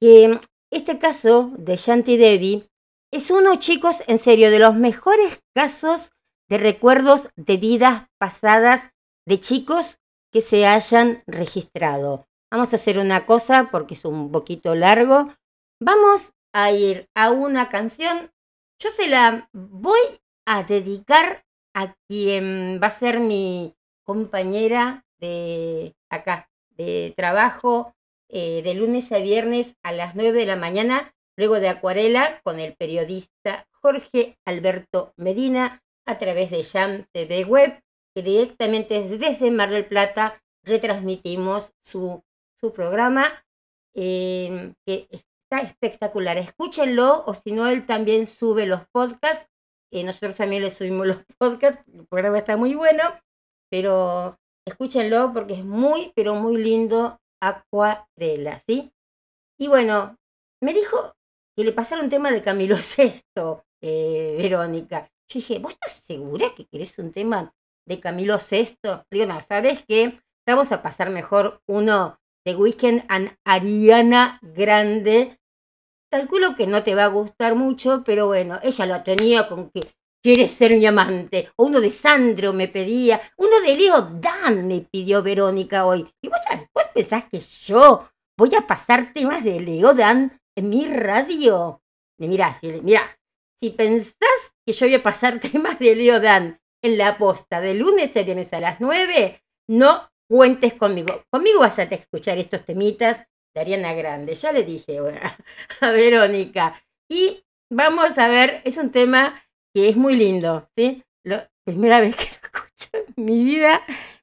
Que este caso de Shanti Devi es uno, chicos, en serio, de los mejores casos de recuerdos de vidas pasadas de chicos que se hayan registrado. Vamos a hacer una cosa porque es un poquito largo. Vamos a ir a una canción. Yo se la voy a dedicar a quien va a ser mi compañera de acá, de trabajo, eh, de lunes a viernes a las 9 de la mañana, luego de Acuarela, con el periodista Jorge Alberto Medina, a través de Jam TV Web, que directamente desde Mar del Plata retransmitimos su, su programa, eh, que está espectacular. Escúchenlo, o si no, él también sube los podcasts. Eh, nosotros también le subimos los podcasts, el programa está muy bueno, pero escúchenlo porque es muy, pero muy lindo Acuarela, ¿sí? Y bueno, me dijo que le pasara un tema de Camilo VI, eh, Verónica. Yo dije, ¿vos estás segura que querés un tema de Camilo VI? Digo, no, ¿sabes qué? Vamos a pasar mejor uno de Weekend and Ariana Grande. Calculo que no te va a gustar mucho, pero bueno, ella lo tenía con que ¿Quieres ser mi amante? O uno de Sandro me pedía, uno de Leo Dan me pidió Verónica hoy. ¿Y vos, vos pensás que yo voy a pasar temas de Leo Dan en mi radio? Y mirá, si, mirá, si pensás que yo voy a pasar temas de Leo Dan en la posta de lunes a viernes a las nueve, no cuentes conmigo. Conmigo vas a escuchar estos temitas de Ariana Grande. Ya le dije a, Verónica. Y vamos a ver, es un tema que es muy lindo, ¿sí? La primera vez que lo escucho en mi vida,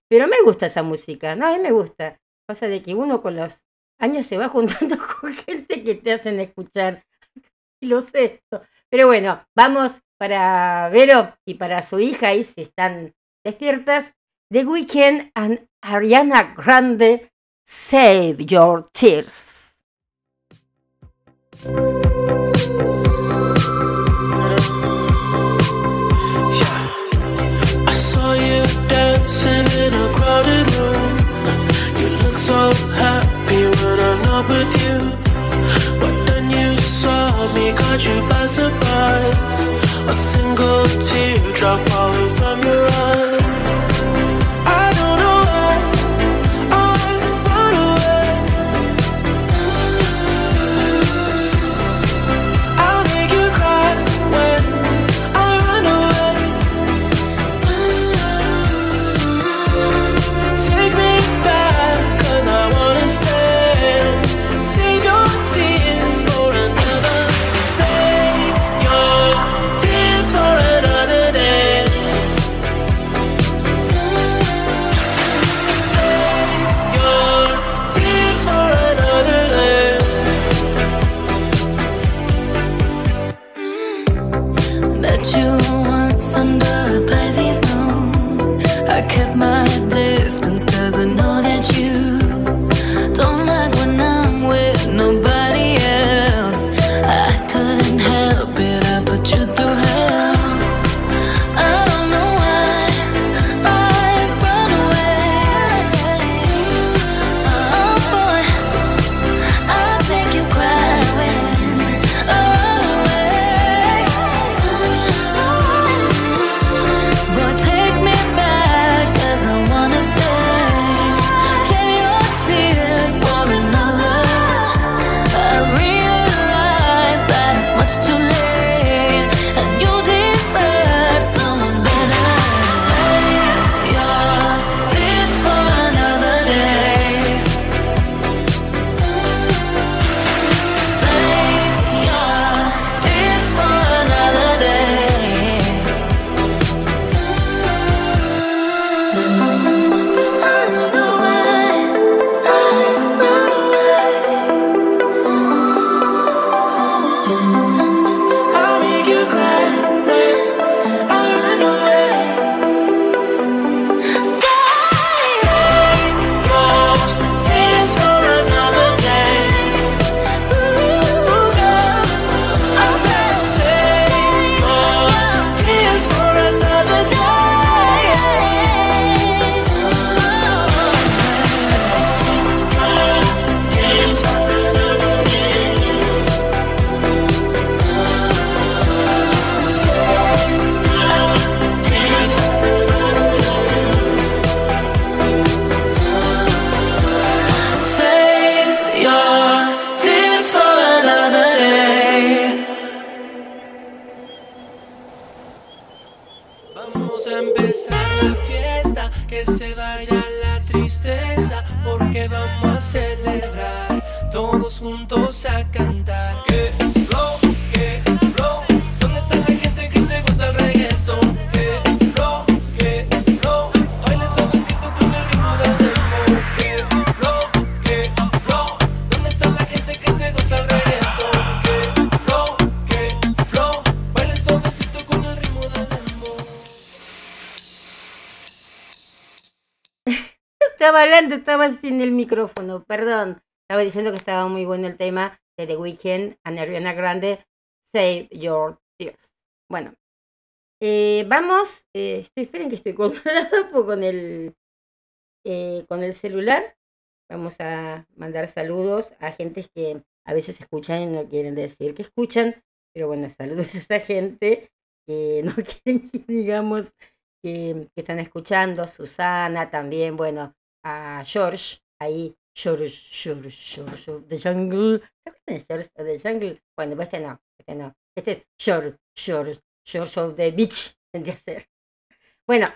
pero me gusta esa música, no, a mí me gusta. Pasa de que uno con los años se va juntando con gente que te hacen escuchar lo sé. Pero bueno, vamos para Vero y para su hija, y si están despiertas, The Weeknd and Ariana Grande, Save Your Tears. que se vaya la tristeza, porque vamos a celebrar todos juntos a cantar. Estaba hablando, estaba sin el micrófono, perdón. Estaba diciendo que estaba muy bueno el tema de The Weeknd, and Ariana Grande, Save Your Tears. Bueno, eh, vamos, eh, estoy, esperen que estoy con, con el, eh, con el celular. Vamos a mandar saludos a gentes que a veces escuchan y no quieren decir que escuchan, pero bueno, saludos a esa gente que no quieren que digamos que, que están escuchando, Susana también, bueno, a George, ahí, George, George, George, George, The Jungle, ¿te acuerdas de George of the Jungle? Bueno, pues este no, este no, este es George, George, George of the Beach, tendría que ser. Bueno,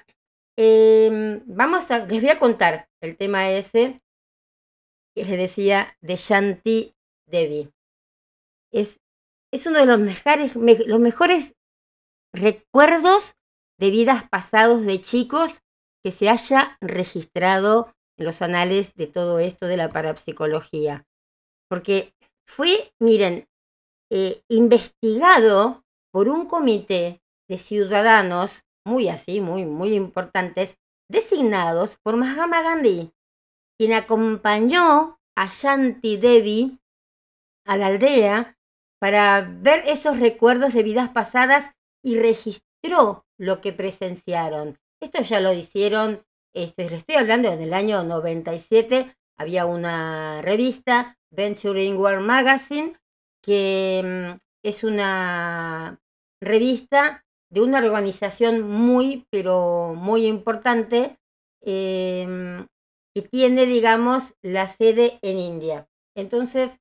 em, vamos a, les voy a contar el tema ese que les decía de Shanti Devi. Es, es uno de los mejores, me- los mejores recuerdos de vidas pasados de chicos que se haya registrado los anales de todo esto de la parapsicología. Porque fue, miren, eh, investigado por un comité de ciudadanos muy así, muy, muy importantes, designados por Mahatma Gandhi, quien acompañó a Shanti Devi a la aldea para ver esos recuerdos de vidas pasadas y registró lo que presenciaron. Esto ya lo hicieron, este, le estoy hablando en el año 97, había una revista, Venturing World Magazine, que mm, es una revista de una organización muy, pero muy importante, em, que tiene, digamos, la sede en India. Entonces,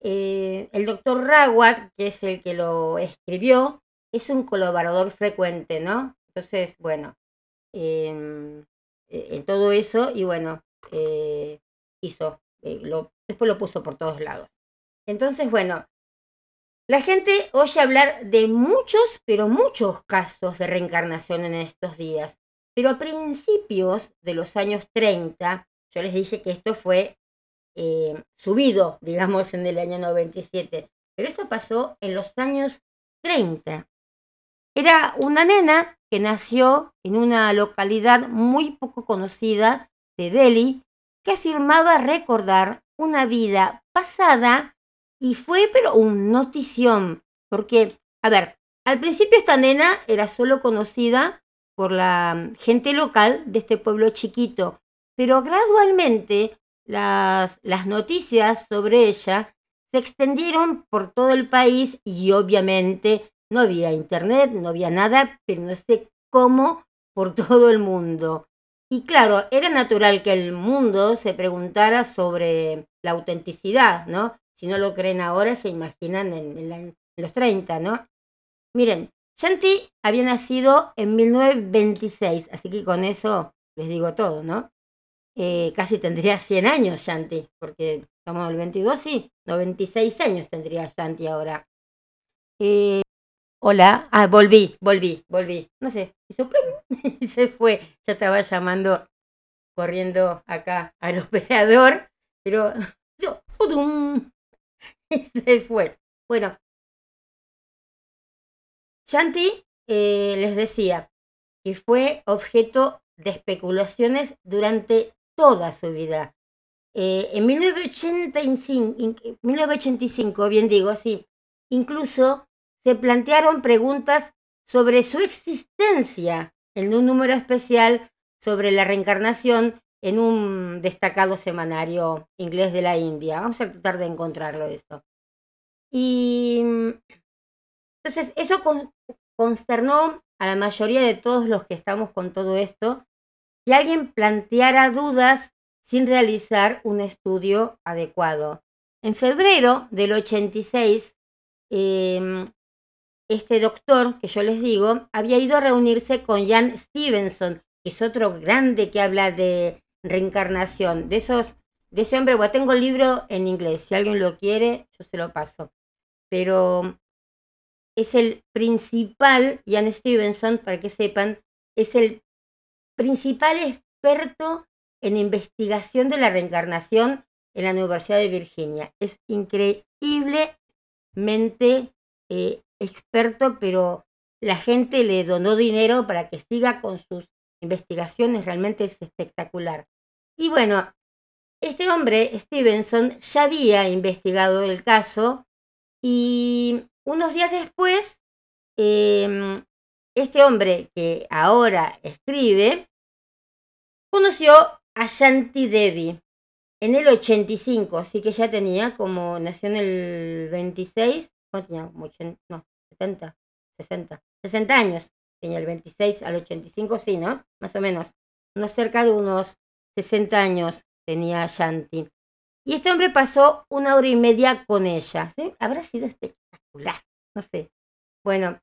eh, el doctor Rawat, que es el que lo escribió, es un colaborador frecuente, ¿no? Entonces, bueno, em, en todo eso, y bueno, eh, hizo, eh, lo, después lo puso por todos lados. Entonces, bueno, la gente oye hablar de muchos, pero muchos casos de reencarnación en estos días. Pero a principios de los años 30, yo les dije que esto fue eh, subido, digamos, en el año 97. Pero esto pasó en los años 30. Era una nena que nació en una localidad muy poco conocida de Delhi, que afirmaba recordar una vida pasada y fue pero un notición, porque, a ver, al principio esta nena era solo conocida por la gente local de este pueblo chiquito, pero gradualmente las, las noticias sobre ella se extendieron por todo el país y obviamente no había internet, no había nada, pero no sé cómo por todo el mundo. Y claro, era natural que el mundo se preguntara sobre la autenticidad, ¿no? Si no lo creen ahora, se imaginan en, los 30, ¿no? Miren, Shanti había nacido en 1926, así que con eso les digo todo, ¿no? Eh, casi tendría 100 años Shanti, porque estamos en el 22, sí, 96 años tendría Shanti ahora. Eh, hola, ah, volví, volví, volví. No sé, hizo plum y se fue. Ya estaba llamando, corriendo acá al operador, pero hizo y se fue. Bueno, Shanti eh, les decía que fue objeto de especulaciones durante toda su vida. Eh, en 1985, in- 1985, bien digo, sí, incluso se plantearon preguntas sobre su existencia en un número especial sobre la reencarnación en un destacado semanario inglés de la India. Vamos a tratar de encontrarlo esto. Y entonces eso con- consternó a la mayoría de todos los que estamos con todo esto, que alguien planteara dudas sin realizar un estudio adecuado. En febrero del 86, em, este doctor que yo les digo había ido a reunirse con Jan Stevenson, que es otro grande que habla de reencarnación, de esos, de ese hombre, bueno, tengo el libro en inglés, si alguien lo quiere, yo se lo paso. Pero es el principal, Ian Stevenson, para que sepan, es el principal experto en investigación de la reencarnación en la Universidad de Virginia. Es increíblemente eh, experto, pero la gente le donó dinero para que siga con sus investigaciones, realmente es espectacular. Y bueno, este hombre, Stevenson, ya había investigado el caso y unos días después, eh, este hombre que ahora escribe, conoció a Shanti Devi en el 85, así que ya tenía como, nació en el 26, no tenía como 80, no, 70, 60, 60 años, tenía el 26 al 85, sí, ¿no? Más o menos, unos cerca de unos 60 años tenía Shanti. Y este hombre pasó una hora y media con ella. ¿sí? Habrá sido espectacular, no sé. Bueno,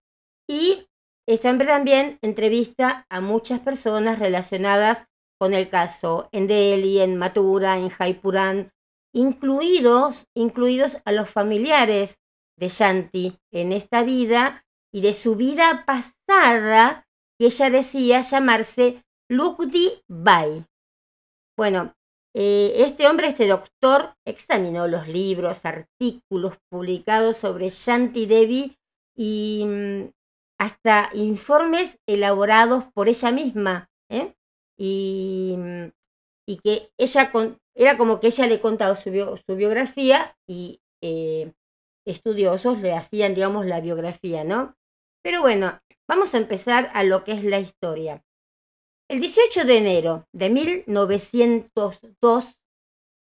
y este hombre también entrevista a muchas personas relacionadas con el caso en Delhi, en Mathura, en Jaipurán, incluidos, incluidos a los familiares de Shanti en esta vida y de su vida pasada, que ella decía llamarse Lukdi Bai. Bueno, eh, este hombre, este doctor, examinó los libros, artículos publicados sobre Shanti Devi y mm, hasta informes elaborados por ella misma. ¿eh? Y, mm, y, que ella era como que ella le contaba su, su biografía y eh, estudiosos le hacían, digamos, la biografía, ¿no? Pero bueno, vamos a empezar a lo que es la historia. El 18 de enero de 1902,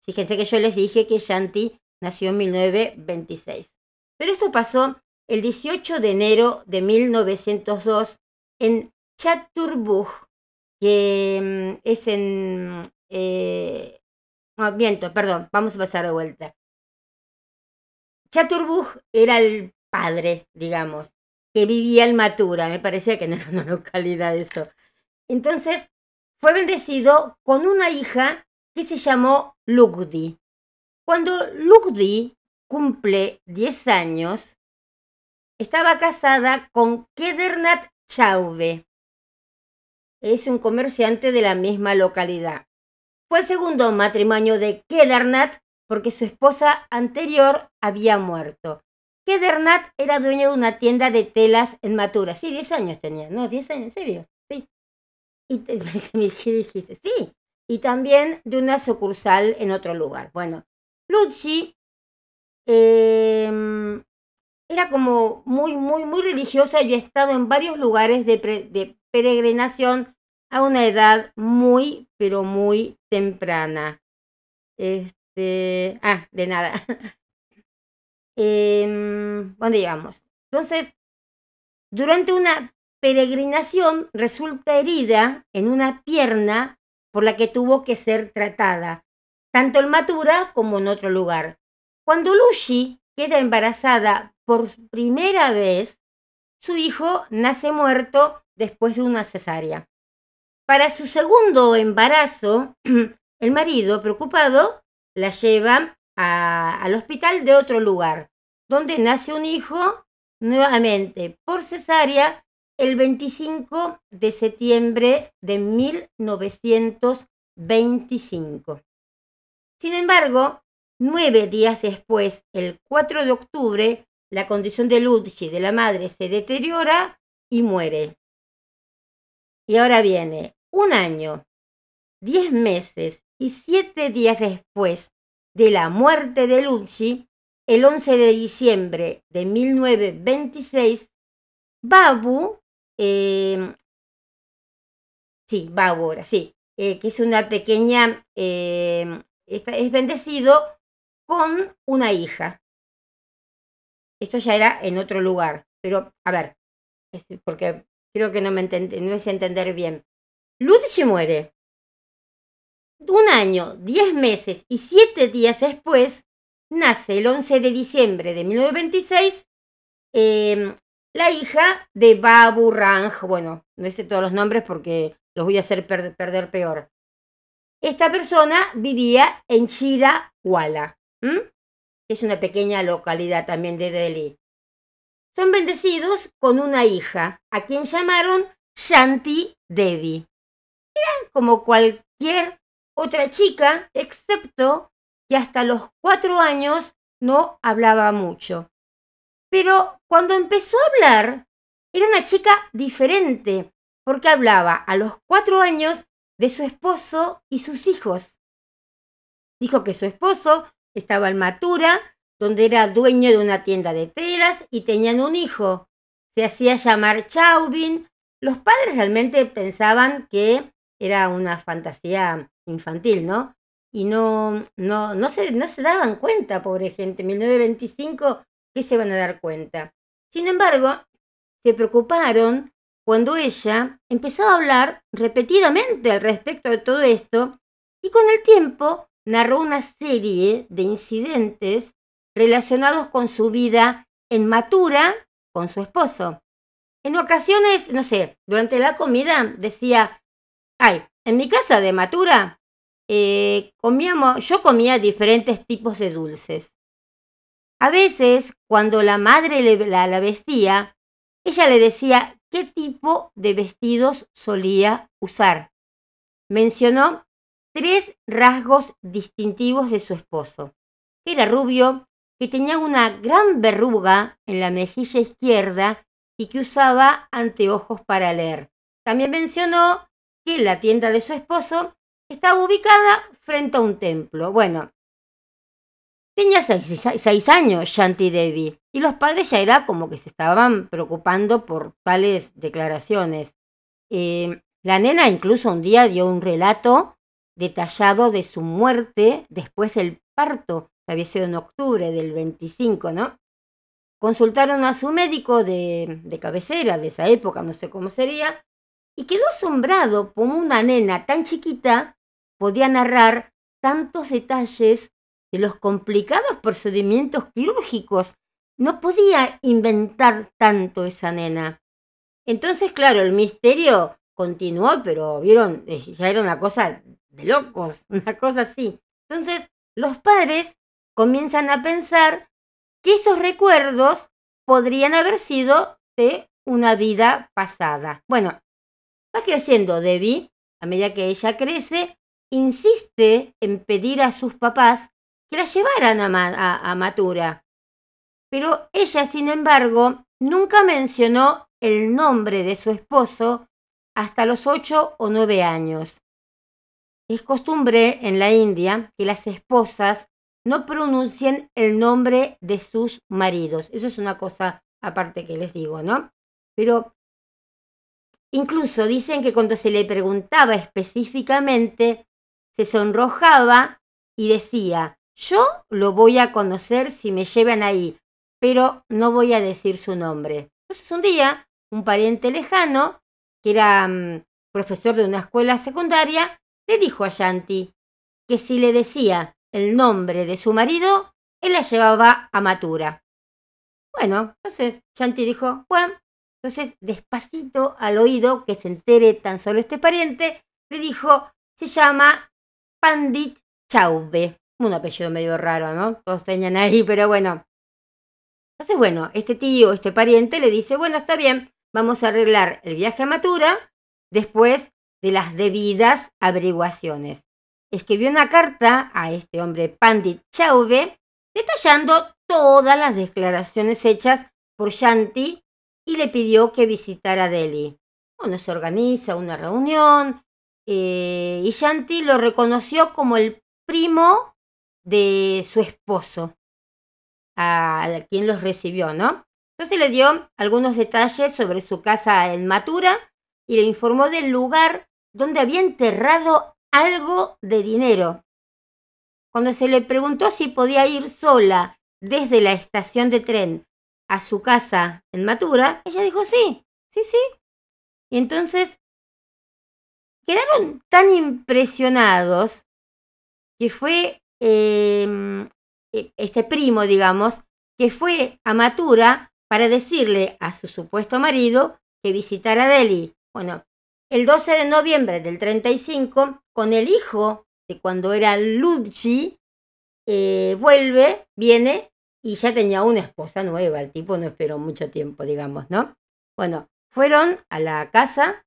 fíjense que yo les dije que Shanti nació en 1926, pero esto pasó el 18 de enero de 1902 en Chaturbug, que mm, es en... Eh, no, miento, perdón, vamos a pasar de vuelta. Chaturbug era el padre, digamos, que vivía en Matura, me parecía que no era una localidad eso. Entonces fue bendecido con una hija que se llamó Lugdi. Cuando Lugdi cumple 10 años, estaba casada con Kedernat Chauve. Es un comerciante de la misma localidad. Fue el segundo matrimonio de Kedernat porque su esposa anterior había muerto. Kedernat era dueño de una tienda de telas en Matura. Sí, 10 años tenía. No, 10 años, en serio. Y te, ¿qué dijiste? Sí. Y también de una sucursal en otro lugar. Bueno, Lucci eh, era como muy, muy, muy religiosa y había estado en varios lugares de peregrinación a una edad muy, pero muy temprana. Este, ah, de nada. eh, ¿Dónde llevamos? Entonces, durante una peregrinación resulta herida en una pierna por la que tuvo que ser tratada, tanto en Matura como en otro lugar. Cuando Lucy queda embarazada por primera vez, su hijo nace muerto después de una cesárea. Para su segundo embarazo, el marido, preocupado, la lleva a, al hospital de otro lugar, donde nace un hijo nuevamente por cesárea el 25 de septiembre de 1925. Sin embargo, nueve días después, el 4 de octubre, la condición de Ludwig de la madre se deteriora y muere. Y ahora viene un año, diez meses y siete días después de la muerte de Ludwig, el 11 de diciembre de 1926, Babu eh, sí, ahora, sí, eh, que es una pequeña, eh, es bendecido con una hija. Esto ya era en otro lugar, pero a ver, porque creo que no me entendí, no es entender bien. Ludwig muere. Un año, diez meses y siete días después, nace el 11 de diciembre de 1926 eh, la hija de Babu Rang, bueno, no sé todos los nombres porque los voy a hacer perder peor. esta persona vivía en Chirahuala, que es una pequeña localidad también de Delhi. Son bendecidos con una hija, a quien llamaron Shanti Devi. Era como cualquier otra chica, excepto que hasta los cuatro años no hablaba mucho. Pero cuando empezó a hablar, era una chica diferente, porque hablaba a los cuatro años de su esposo y sus hijos. Dijo que su esposo estaba en Matura, donde era dueño de una tienda de telas y tenían un hijo. Se hacía llamar Chauvin. Los padres realmente pensaban que era una fantasía infantil, ¿no? Y no, no, no, se, no se daban cuenta, pobre gente. En 1925, ¿qué se van a dar cuenta? Sin embargo, se preocuparon cuando ella empezó a hablar repetidamente al respecto de todo esto y con el tiempo narró una serie de incidentes relacionados con su vida en Matura con su esposo. En ocasiones, no sé, durante la comida decía, ay, en mi casa de Matura eh, comíamos, yo comía diferentes tipos de dulces. A veces, cuando la madre la, la vestía, ella le decía qué tipo de vestidos solía usar. Mencionó tres rasgos distintivos de su esposo. Era rubio, que tenía una gran verruga en la mejilla izquierda y que usaba anteojos para leer. También mencionó que la tienda de su esposo estaba ubicada frente a un templo. Bueno, tenía seis, años Shanti Devi y los padres ya era como que se estaban preocupando por tales declaraciones. Eh, la nena incluso un día dio un relato detallado de su muerte después del parto, que había sido en octubre del 25, ¿no? Consultaron a su médico de, de cabecera de esa época, no sé cómo sería, y quedó asombrado como una nena tan chiquita podía narrar tantos detalles de los complicados procedimientos quirúrgicos. No podía inventar tanto esa nena. Entonces, claro, el misterio continuó, pero vieron, eh, ya era una cosa de locos, una cosa así. Entonces, los padres comienzan a pensar que esos recuerdos podrían haber sido de una vida pasada. Bueno, Va creciendo Debbie, a medida que ella crece, insiste en pedir a sus papás que la llevaran a, a Matura. Pero ella, sin embargo, nunca mencionó el nombre de su esposo hasta los ocho o nueve años. Es costumbre en la India que las esposas no pronuncien el nombre de sus maridos. Eso es una cosa aparte que les digo, ¿no? Pero Incluso dicen que cuando se le preguntaba específicamente, se sonrojaba y decía, yo lo voy a conocer si me llevan ahí, pero no voy a decir su nombre. Entonces un día, un pariente lejano, que era mm, profesor de una escuela secundaria, le dijo a Shanti que si le decía el nombre de su marido, él la llevaba a Matura. Bueno, entonces Shanti dijo, bueno, entonces, despacito al oído, que se entere tan solo este pariente, le dijo, se llama Pandit Chaube. Un apellido medio raro, ¿no? Todos tenían ahí, pero bueno. Entonces, bueno, este tío, este pariente le dice, bueno, está bien, vamos a arreglar el viaje a Matura después de las debidas averiguaciones. Escribió una carta a este hombre Pandit Chaube detallando todas las declaraciones hechas por Shanti y le pidió que visitara Delhi. Bueno, se organiza una reunión eh, y Shanti lo reconoció como el primo de su esposo, a quien los recibió, ¿no? Entonces le dio algunos detalles sobre su casa en Matura y le informó del lugar donde había enterrado algo de dinero. Cuando se le preguntó si podía ir sola desde la estación de tren a su casa en Matura, ella dijo sí, sí, sí. Y entonces quedaron tan impresionados que fue em, e, este primo, digamos, que fue a Matura para decirle a su supuesto marido que visitara Delhi. Bueno, el 12 de noviembre del 35, con el hijo de cuando era Luigi, eh, vuelve, viene y ya tenía una esposa nueva. El tipo no esperó mucho tiempo, digamos, ¿no? Bueno, fueron a la casa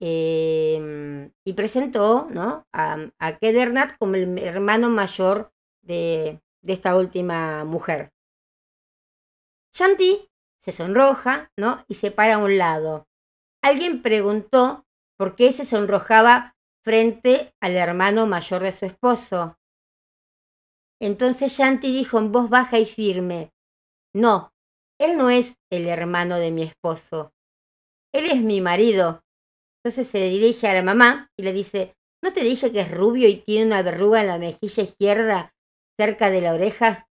eh, y presentó ¿no? a, a Kedernat como el hermano mayor de, de esta última mujer. Shanti se sonroja, ¿no? Y se para a un lado. Alguien preguntó por qué se sonrojaba frente al hermano mayor de su esposo. Entonces Shanti dijo en voz baja y firme, no, él no es el hermano de mi esposo, él es mi marido. Entonces se dirige a la mamá y le dice, ¿no te dije que es rubio y tiene una verruga en la mejilla izquierda cerca de la oreja?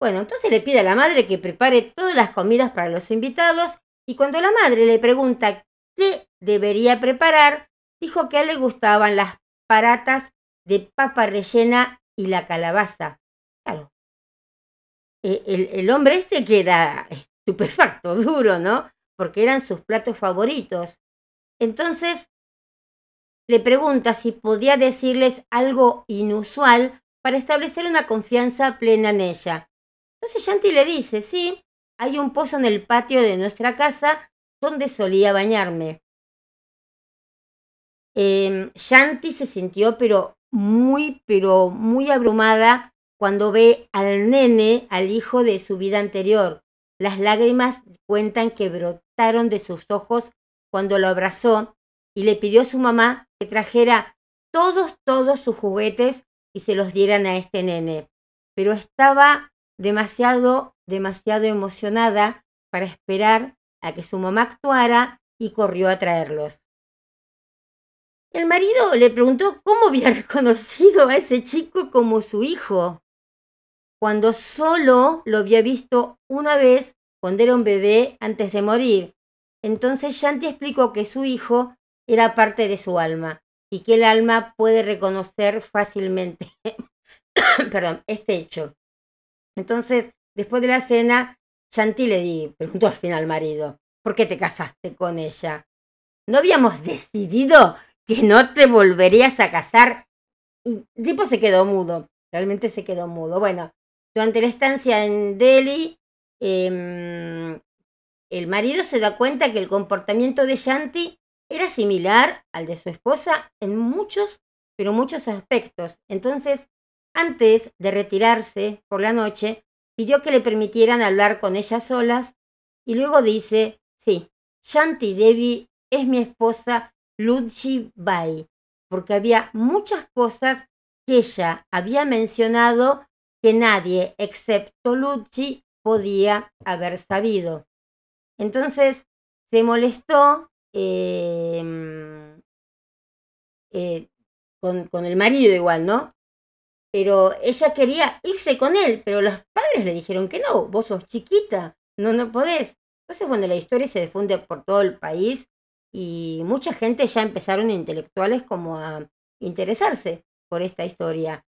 Bueno, entonces le pide a la madre que prepare todas las comidas para los invitados y cuando la madre le pregunta qué debería preparar, dijo que a él le gustaban las paratas de papa rellena y la calabaza. Claro. E, el, el hombre este queda estupefacto, duro, ¿no? Porque eran sus platos favoritos. Entonces le pregunta si podía decirles algo inusual para establecer una confianza plena en ella. Entonces Shanti le dice, sí, hay un pozo en el patio de nuestra casa donde solía bañarme. Eh, Shanti se sintió pero muy, pero muy abrumada cuando ve al nene, al hijo de su vida anterior. Las lágrimas cuentan que brotaron de sus ojos cuando lo abrazó y le pidió a su mamá que trajera todos, todos sus juguetes y se los dieran a este nene. Pero estaba demasiado, demasiado emocionada para esperar a que su mamá actuara y corrió a traerlos. El marido le preguntó cómo había reconocido a ese chico como su hijo, cuando solo lo había visto una vez cuando era un bebé antes de morir. Entonces Shanti explicó que su hijo era parte de su alma y que el alma puede reconocer fácilmente perdón, este hecho. Entonces, después de la cena, Shanti le di, preguntó al final al marido, ¿por qué te casaste con ella? ¿No habíamos decidido que no te volverías a casar? Y el tipo se quedó mudo, realmente se quedó mudo. Bueno, durante la estancia en Delhi, eh, el marido se da cuenta que el comportamiento de Shanti era similar al de su esposa en muchos, pero muchos aspectos. Entonces, antes de retirarse por la noche, pidió que le permitieran hablar con ella solas y luego dice, sí, Shanti Devi es mi esposa Ludji Bai, porque había muchas cosas que ella había mencionado que nadie excepto Ludji podía haber sabido. Entonces se molestó eh, eh, con, con el marido igual, ¿no? pero ella quería irse con él, pero los padres le dijeron que no, vos sos chiquita, no, no podés. Entonces, bueno, la historia se difunde por todo el país y mucha gente ya empezaron intelectuales como a interesarse por esta historia.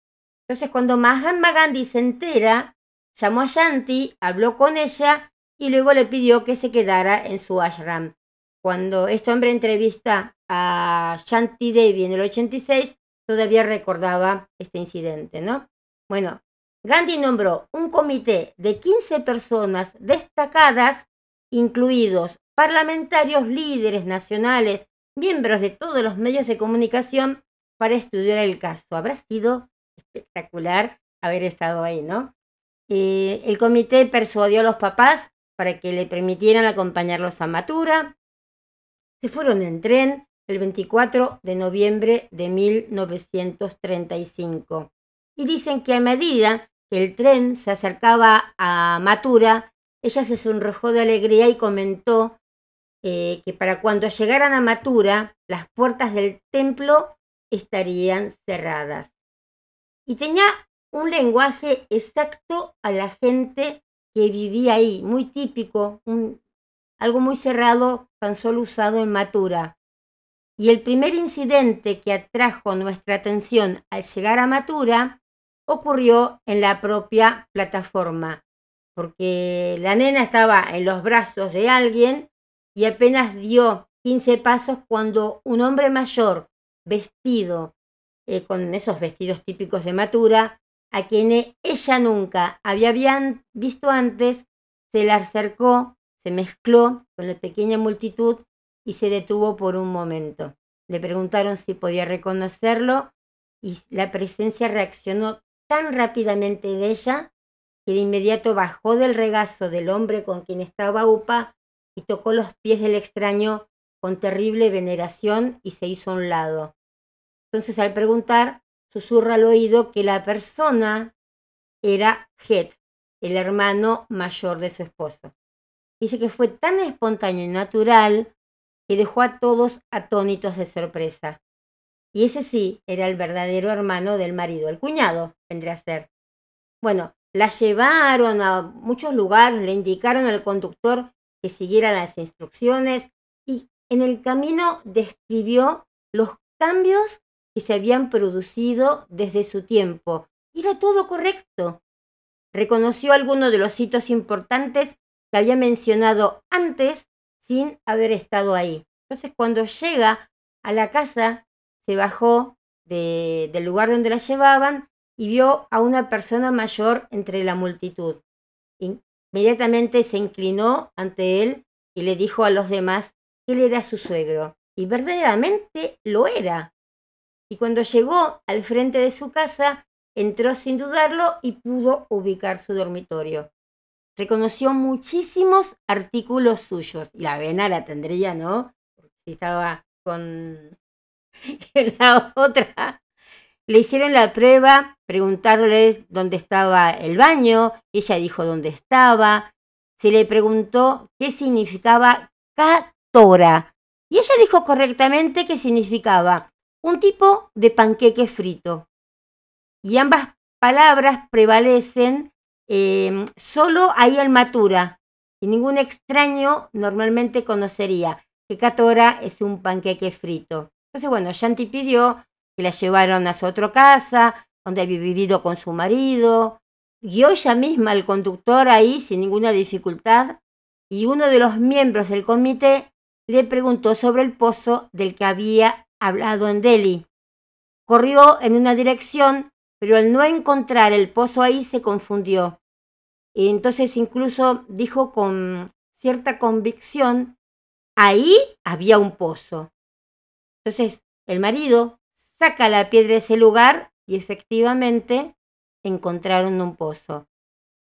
Entonces, cuando Mahatma Gandhi se entera, llamó a Shanti, habló con ella y luego le pidió que se quedara en su ashram. Cuando este hombre entrevista a Shanti Devi en el 86, todavía recordaba este incidente, ¿no? Bueno, Gandhi nombró un comité de 15 personas destacadas, incluidos parlamentarios, líderes nacionales, miembros de todos los medios de comunicación, para estudiar el caso. Habrá sido espectacular haber estado ahí, ¿no? Eh, el comité persuadió a los papás para que le permitieran acompañarlos a Matura. Se fueron en tren el 24 de noviembre de 1935. Y dicen que a medida que el tren se acercaba a Matura, ella se sonrojó de alegría y comentó eh, que para cuando llegaran a Matura, las puertas del templo estarían cerradas. Y tenía un lenguaje exacto a la gente que vivía ahí, muy típico, algo muy cerrado, tan solo usado en Matura. Y el primer incidente que atrajo nuestra atención al llegar a Matura ocurrió en la propia plataforma, porque la nena estaba en los brazos de alguien y apenas dio 15 pasos cuando un hombre mayor, vestido eh, con esos vestidos típicos de Matura, a quien ella nunca había visto antes, se le acercó, se mezcló con la pequeña multitud y se detuvo por un momento. Le preguntaron si podía reconocerlo y la presencia reaccionó tan rápidamente de ella que de inmediato bajó del regazo del hombre con quien estaba Upa y tocó los pies del extraño con terrible veneración y se hizo a un lado. Entonces al preguntar, susurra al oído que la persona era Het, el hermano mayor de su esposo. Dice que fue tan espontáneo y natural que dejó a todos atónitos de sorpresa. Y ese sí era el verdadero hermano del marido, el cuñado vendría a ser. Bueno, la llevaron a muchos lugares, le indicaron al conductor que siguiera las instrucciones y en el camino describió los cambios que se habían producido desde su tiempo. Era todo correcto. Reconoció algunos de los hitos importantes que había mencionado antes sin haber estado ahí. Entonces cuando llega a la casa, se bajó de, del lugar donde la llevaban y vio a una persona mayor entre la multitud. Inmediatamente se inclinó ante él y le dijo a los demás que él era su suegro. Y verdaderamente lo era. Y cuando llegó al frente de su casa, entró sin dudarlo y pudo ubicar su dormitorio reconoció muchísimos artículos suyos. Y la vena la tendría, ¿no? Si estaba con la otra. Le hicieron la prueba, preguntarles dónde estaba el baño, ella dijo dónde estaba, se le preguntó qué significaba catora, y ella dijo correctamente que significaba un tipo de panqueque frito. Y ambas palabras prevalecen eh, solo ahí el matura y ningún extraño normalmente conocería que Catora es un panqueque frito. Entonces, bueno, Shanti pidió que la llevaran a su otra casa, donde había vivido con su marido. Guió ella misma al conductor ahí sin ninguna dificultad y uno de los miembros del comité le preguntó sobre el pozo del que había hablado en Delhi. Corrió en una dirección pero al no encontrar el pozo ahí se confundió. Y entonces incluso dijo con cierta convicción, ahí había un pozo. Entonces el marido saca la piedra de ese lugar y efectivamente encontraron un pozo.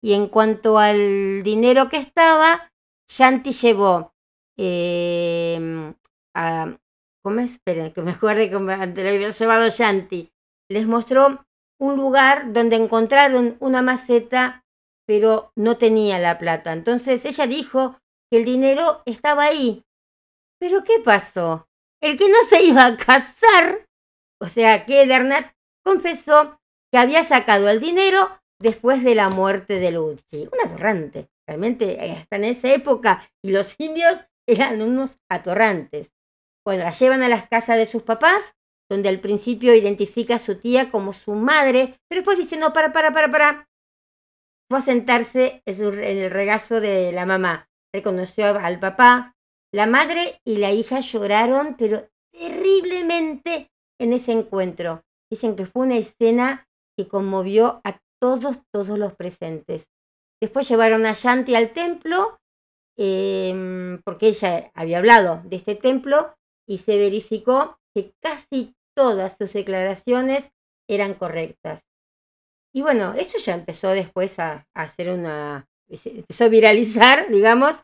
Y en cuanto al dinero que estaba, Shanti llevó eh, a, ¿cómo Esperen, que me acuerde cómo lo había llevado Shanti. Les mostró un lugar donde encontraron una maceta, pero no tenía la plata. Entonces ella dijo que el dinero estaba ahí. Pero ¿qué pasó? El que no se iba a casar, o sea que Edernat confesó que había sacado el dinero después de la muerte de Lucci. Un atorrante. Realmente hasta en esa época y los indios eran unos atorrantes. Bueno, la llevan a las casas de sus papás donde al principio identifica a su tía como su madre, pero después dice, no, para, para, para, para. Fue a sentarse en el regazo de la mamá. Reconoció al papá. La madre y la hija lloraron, pero terriblemente en ese encuentro. Dicen que fue una escena que conmovió a todos, todos los presentes. Después llevaron a Shanti al templo, eh, porque ella había hablado de este templo, y se verificó que casi todas sus declaraciones eran correctas. Y bueno, eso ya empezó después a, hacer una, empezó a viralizar, digamos,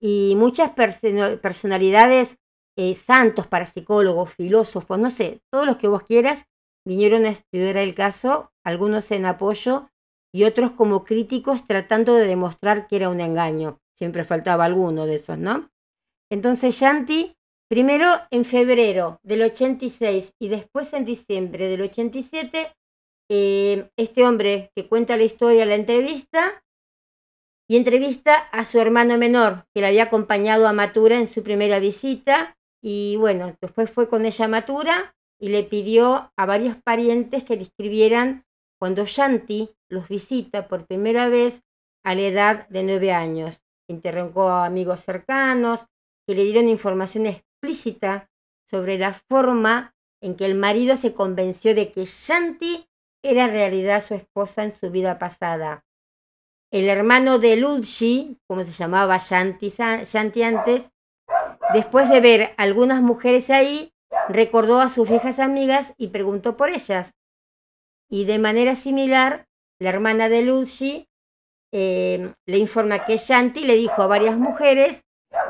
y muchas personalidades, eh, santos, parapsicólogos, filósofos, no sé, todos los que vos quieras, vinieron a estudiar el caso, algunos en apoyo y otros como críticos tratando de demostrar que era un engaño. Siempre faltaba alguno de esos, ¿no? Entonces Shanti Primero en febrero del 86 y después en diciembre del 87, eh, este hombre que cuenta la historia la entrevista y entrevista a su hermano menor que le había acompañado a Matura en su primera visita y bueno, después fue con ella Matura y le pidió a varios parientes que le escribieran cuando Shanti los visita por primera vez a la edad de nueve años. Interrogó a amigos cercanos que le dieron informaciones explícita sobre la forma en que el marido se convenció de que Shanti era en realidad su esposa en su vida pasada. El hermano de Ludji, como se llamaba Shanti, Shanti antes, después de ver algunas mujeres ahí, recordó a sus viejas amigas y preguntó por ellas. Y de manera similar, la hermana de Ludji eh, le informa que Shanti le dijo a varias mujeres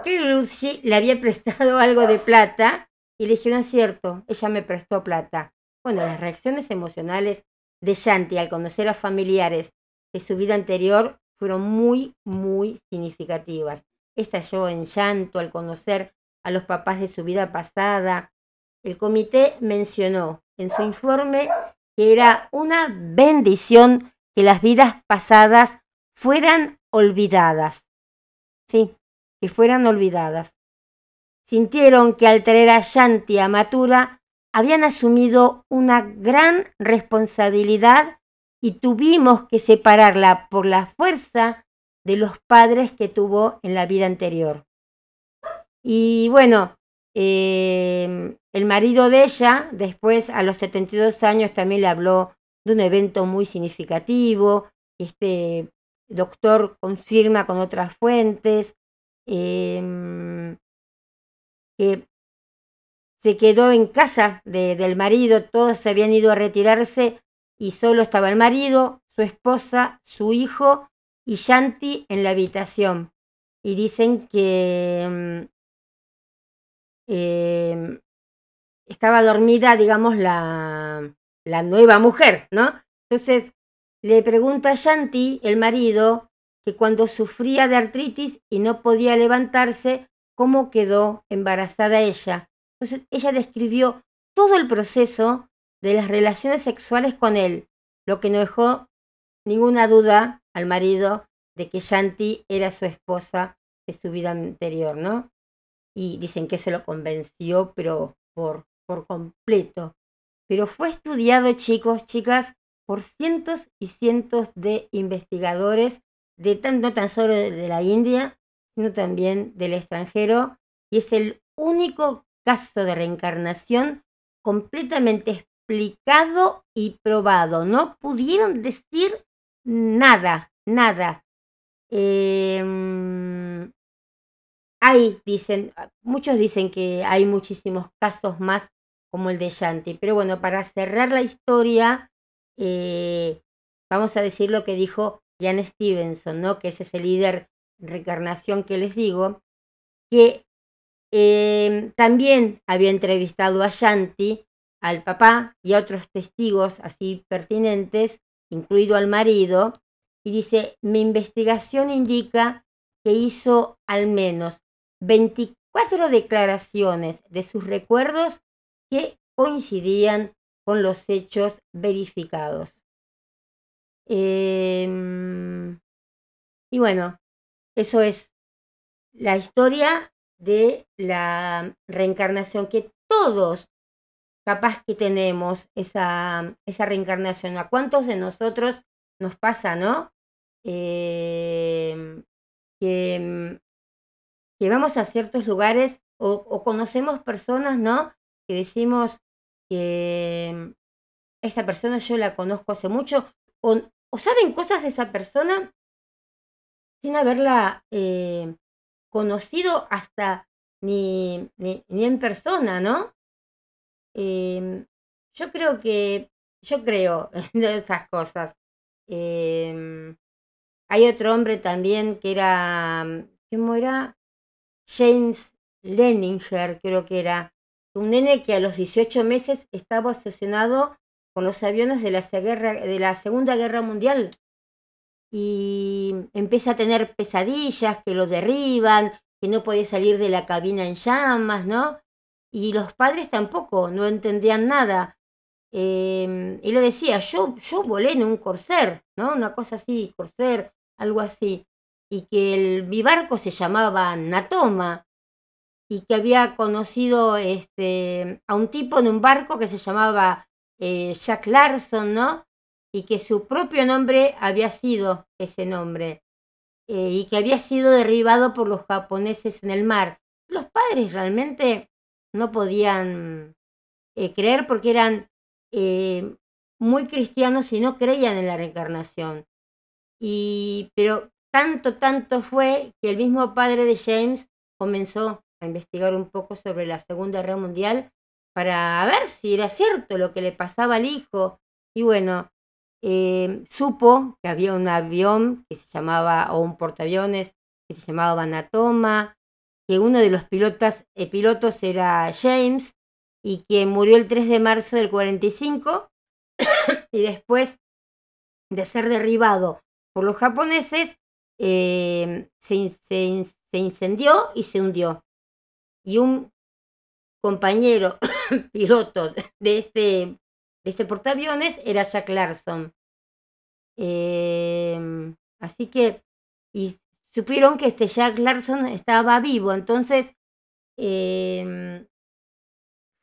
que Ludji le había prestado algo de plata y le dijeron, cierto, ella me prestó plata. Bueno, las reacciones emocionales de Shanti al conocer a familiares de su vida anterior fueron muy, muy significativas. Estalló en llanto al conocer a los papás de su vida pasada. El comité mencionó en su informe que era una bendición que las vidas pasadas fueran olvidadas. Sí, que fueran olvidadas. Sintieron que al traer a Shanti a Matura habían asumido una gran responsabilidad y tuvimos que separarla por la fuerza de los padres que tuvo en la vida anterior. Y bueno, eh, el marido de ella, después a los 72 años, también le habló de un evento muy significativo. Este doctor confirma con otras fuentes eh, que se quedó en casa de, del marido, todos se habían ido a retirarse y solo estaba el marido, su esposa, su hijo y Shanti en la habitación. Y dicen que eh, estaba dormida, digamos, la, la nueva mujer, ¿no? Entonces le pregunta a Shanti, el marido, que cuando sufría de artritis y no podía levantarse, cómo quedó embarazada ella. Entonces ella describió todo el proceso de las relaciones sexuales con él, lo que no dejó ninguna duda al marido de que Shanti era su esposa de su vida anterior, ¿no? Y dicen que se lo convenció, pero por, por completo. Pero fue estudiado, chicos, chicas, por cientos y cientos de investigadores, de tan, no tan solo de la India, sino también del extranjero, y es el único caso de reencarnación completamente explicado y probado. No pudieron decir nada, nada. Eh, hay, dicen, muchos dicen que hay muchísimos casos más como el de Shanti, pero bueno, para cerrar la historia, eh, vamos a decir lo que dijo Jan Stevenson, ¿no? que es ese líder reencarnación que les digo, que eh, también había entrevistado a Shanti al papá y a otros testigos así pertinentes, incluido al marido, y dice, mi investigación indica que hizo al menos 24 declaraciones de sus recuerdos que coincidían con los hechos verificados. Em, y bueno, eso es la historia de la reencarnación que todos capaz que tenemos esa, esa reencarnación. ¿A cuántos de nosotros nos pasa, no? Eh, que, vamos a ciertos lugares o, conocemos personas, ¿no? Que decimos que esta persona yo la conozco hace mucho o, saben cosas de esa persona sin haberla eh, conocido hasta ni, ni, en persona, ¿no? Eh, yo creo que, yo creo de esas cosas. Eh, hay otro hombre también que era, ¿cómo era? James Leninger, creo que era. Un nene que a los 18 meses estaba obsesionado con los aviones de la, de la Segunda Guerra Mundial y empieza a tener pesadillas que lo derriban, que no puede salir de la cabina en llamas, ¿no? Y los padres tampoco, no entendían nada. Eh, y lo decía, yo, yo volé en un corser, ¿no? Una cosa así, corser, algo así. Y que el, mi barco se llamaba Natoma y que había conocido este, a un tipo en un barco que se llamaba eh, Jack Larson, ¿no? Y que su propio nombre había sido ese nombre eh, y que había sido derribado por los japoneses en el mar. Los padres realmente no podían eh, creer porque eran eh, muy cristianos y no creían en la reencarnación. Y, pero tanto, tanto fue que el mismo padre de James comenzó a investigar un poco sobre la Segunda Guerra Mundial para ver si era cierto lo que le pasaba al hijo. Y bueno, eh, supo que había un avión que se llamaba, o un portaaviones que se llamaba Vanatoma, que uno de los pilotas, eh, pilotos era James y que murió el 3 de marzo del 45 y después de ser derribado por los japoneses eh, se, se, incendió y se hundió. Y un compañero piloto de este, de este portaaviones era Jack Larson. Eh, así que, supieron que este Jack Larson estaba vivo, entonces eh,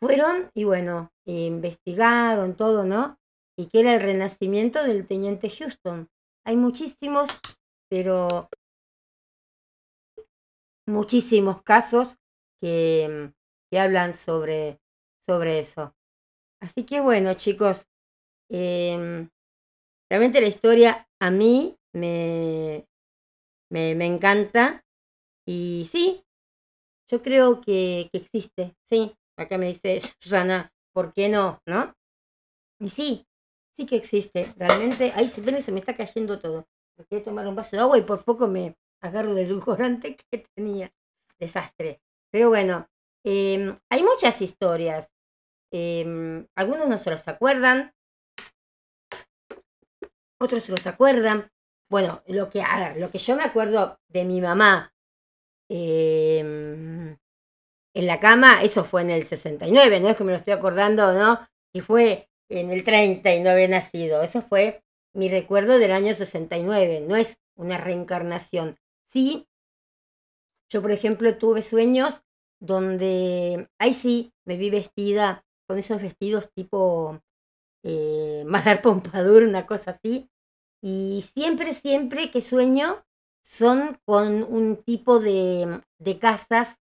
fueron y bueno, investigaron todo, ¿no? Y que era el renacimiento del teniente Houston. Hay muchísimos, pero muchísimos casos que, que hablan sobre, sobre eso. Así que bueno, chicos, eh, realmente la historia a mí me, me, me, encanta y sí, yo creo que, que existe, sí. Acá me dice Susana, ¿por qué no? ¿No? Y sí, sí que existe, realmente. Ahí se ven, se me está cayendo todo. Quiero tomar un vaso de agua y por poco me agarro del edulcorante que tenía. Desastre. Pero bueno, eh, hay muchas historias. Eh, algunos no se los acuerdan, otros se los acuerdan. Bueno, lo que, a ver, lo que yo me acuerdo de mi mamá eh, en la cama, eso fue en el 69, no es que me lo estoy acordando, ¿no? Y fue en el 30 y no había nacido. Eso fue mi recuerdo del año 69, no es una reencarnación. Sí, yo por ejemplo tuve sueños donde, ahí sí, me vi vestida con esos vestidos tipo eh, Madar Pompadour, una cosa así. Y siempre, siempre que sueño son con un tipo de, de casas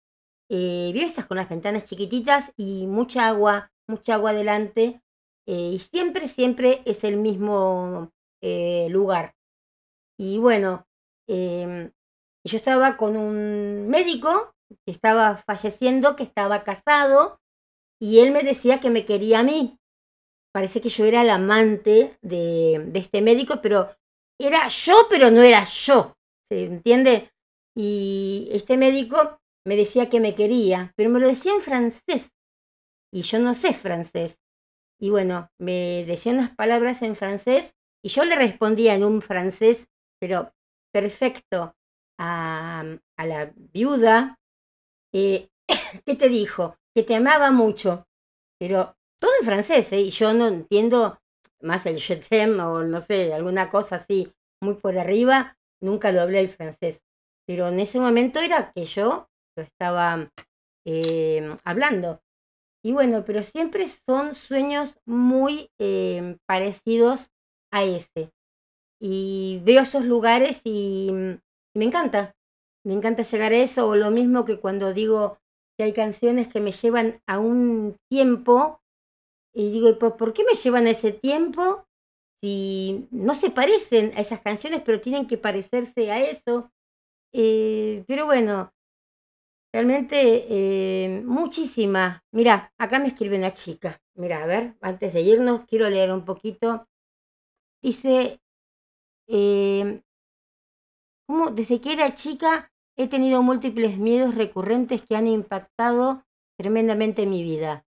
eh, esas con las ventanas chiquititas y mucha agua, mucha agua adelante. Eh, y siempre, siempre es el mismo eh, lugar. Y bueno, eh, yo estaba con un médico que estaba falleciendo, que estaba casado, y él me decía que me quería a mí. Parece que yo era el amante de, de este médico, pero era yo, pero no era yo. ¿Se entiende? Y este médico me decía que me quería, pero me lo decía en francés. Y yo no sé francés. Y bueno, me decía unas palabras en francés y yo le respondía en un francés, pero perfecto, a, a la viuda. Eh, ¿Qué te dijo? Que te amaba mucho. Pero todo en francés, ¿eh? Y yo no entiendo más el je t'aime o no sé, alguna cosa así muy por arriba. Nunca lo hablé el francés. Pero en ese momento era que yo lo estaba eh, hablando. Y bueno, pero siempre son sueños muy eh, parecidos a ese. Y veo esos lugares y, y, me encanta. Me encanta llegar a eso. O lo mismo que cuando digo que hay canciones que me llevan a un tiempo. Y digo, ¿por qué me llevan ese tiempo? Si no se parecen a esas canciones, pero tienen que parecerse a eso. Eh, pero bueno, Realmente eh, muchísimas. Mira, acá me escribe una chica. Mira, a ver, antes de irnos, quiero leer un poquito. Dice, eh, ¿cómo? Desde que era chica he tenido múltiples miedos recurrentes que han impactado tremendamente mi vida.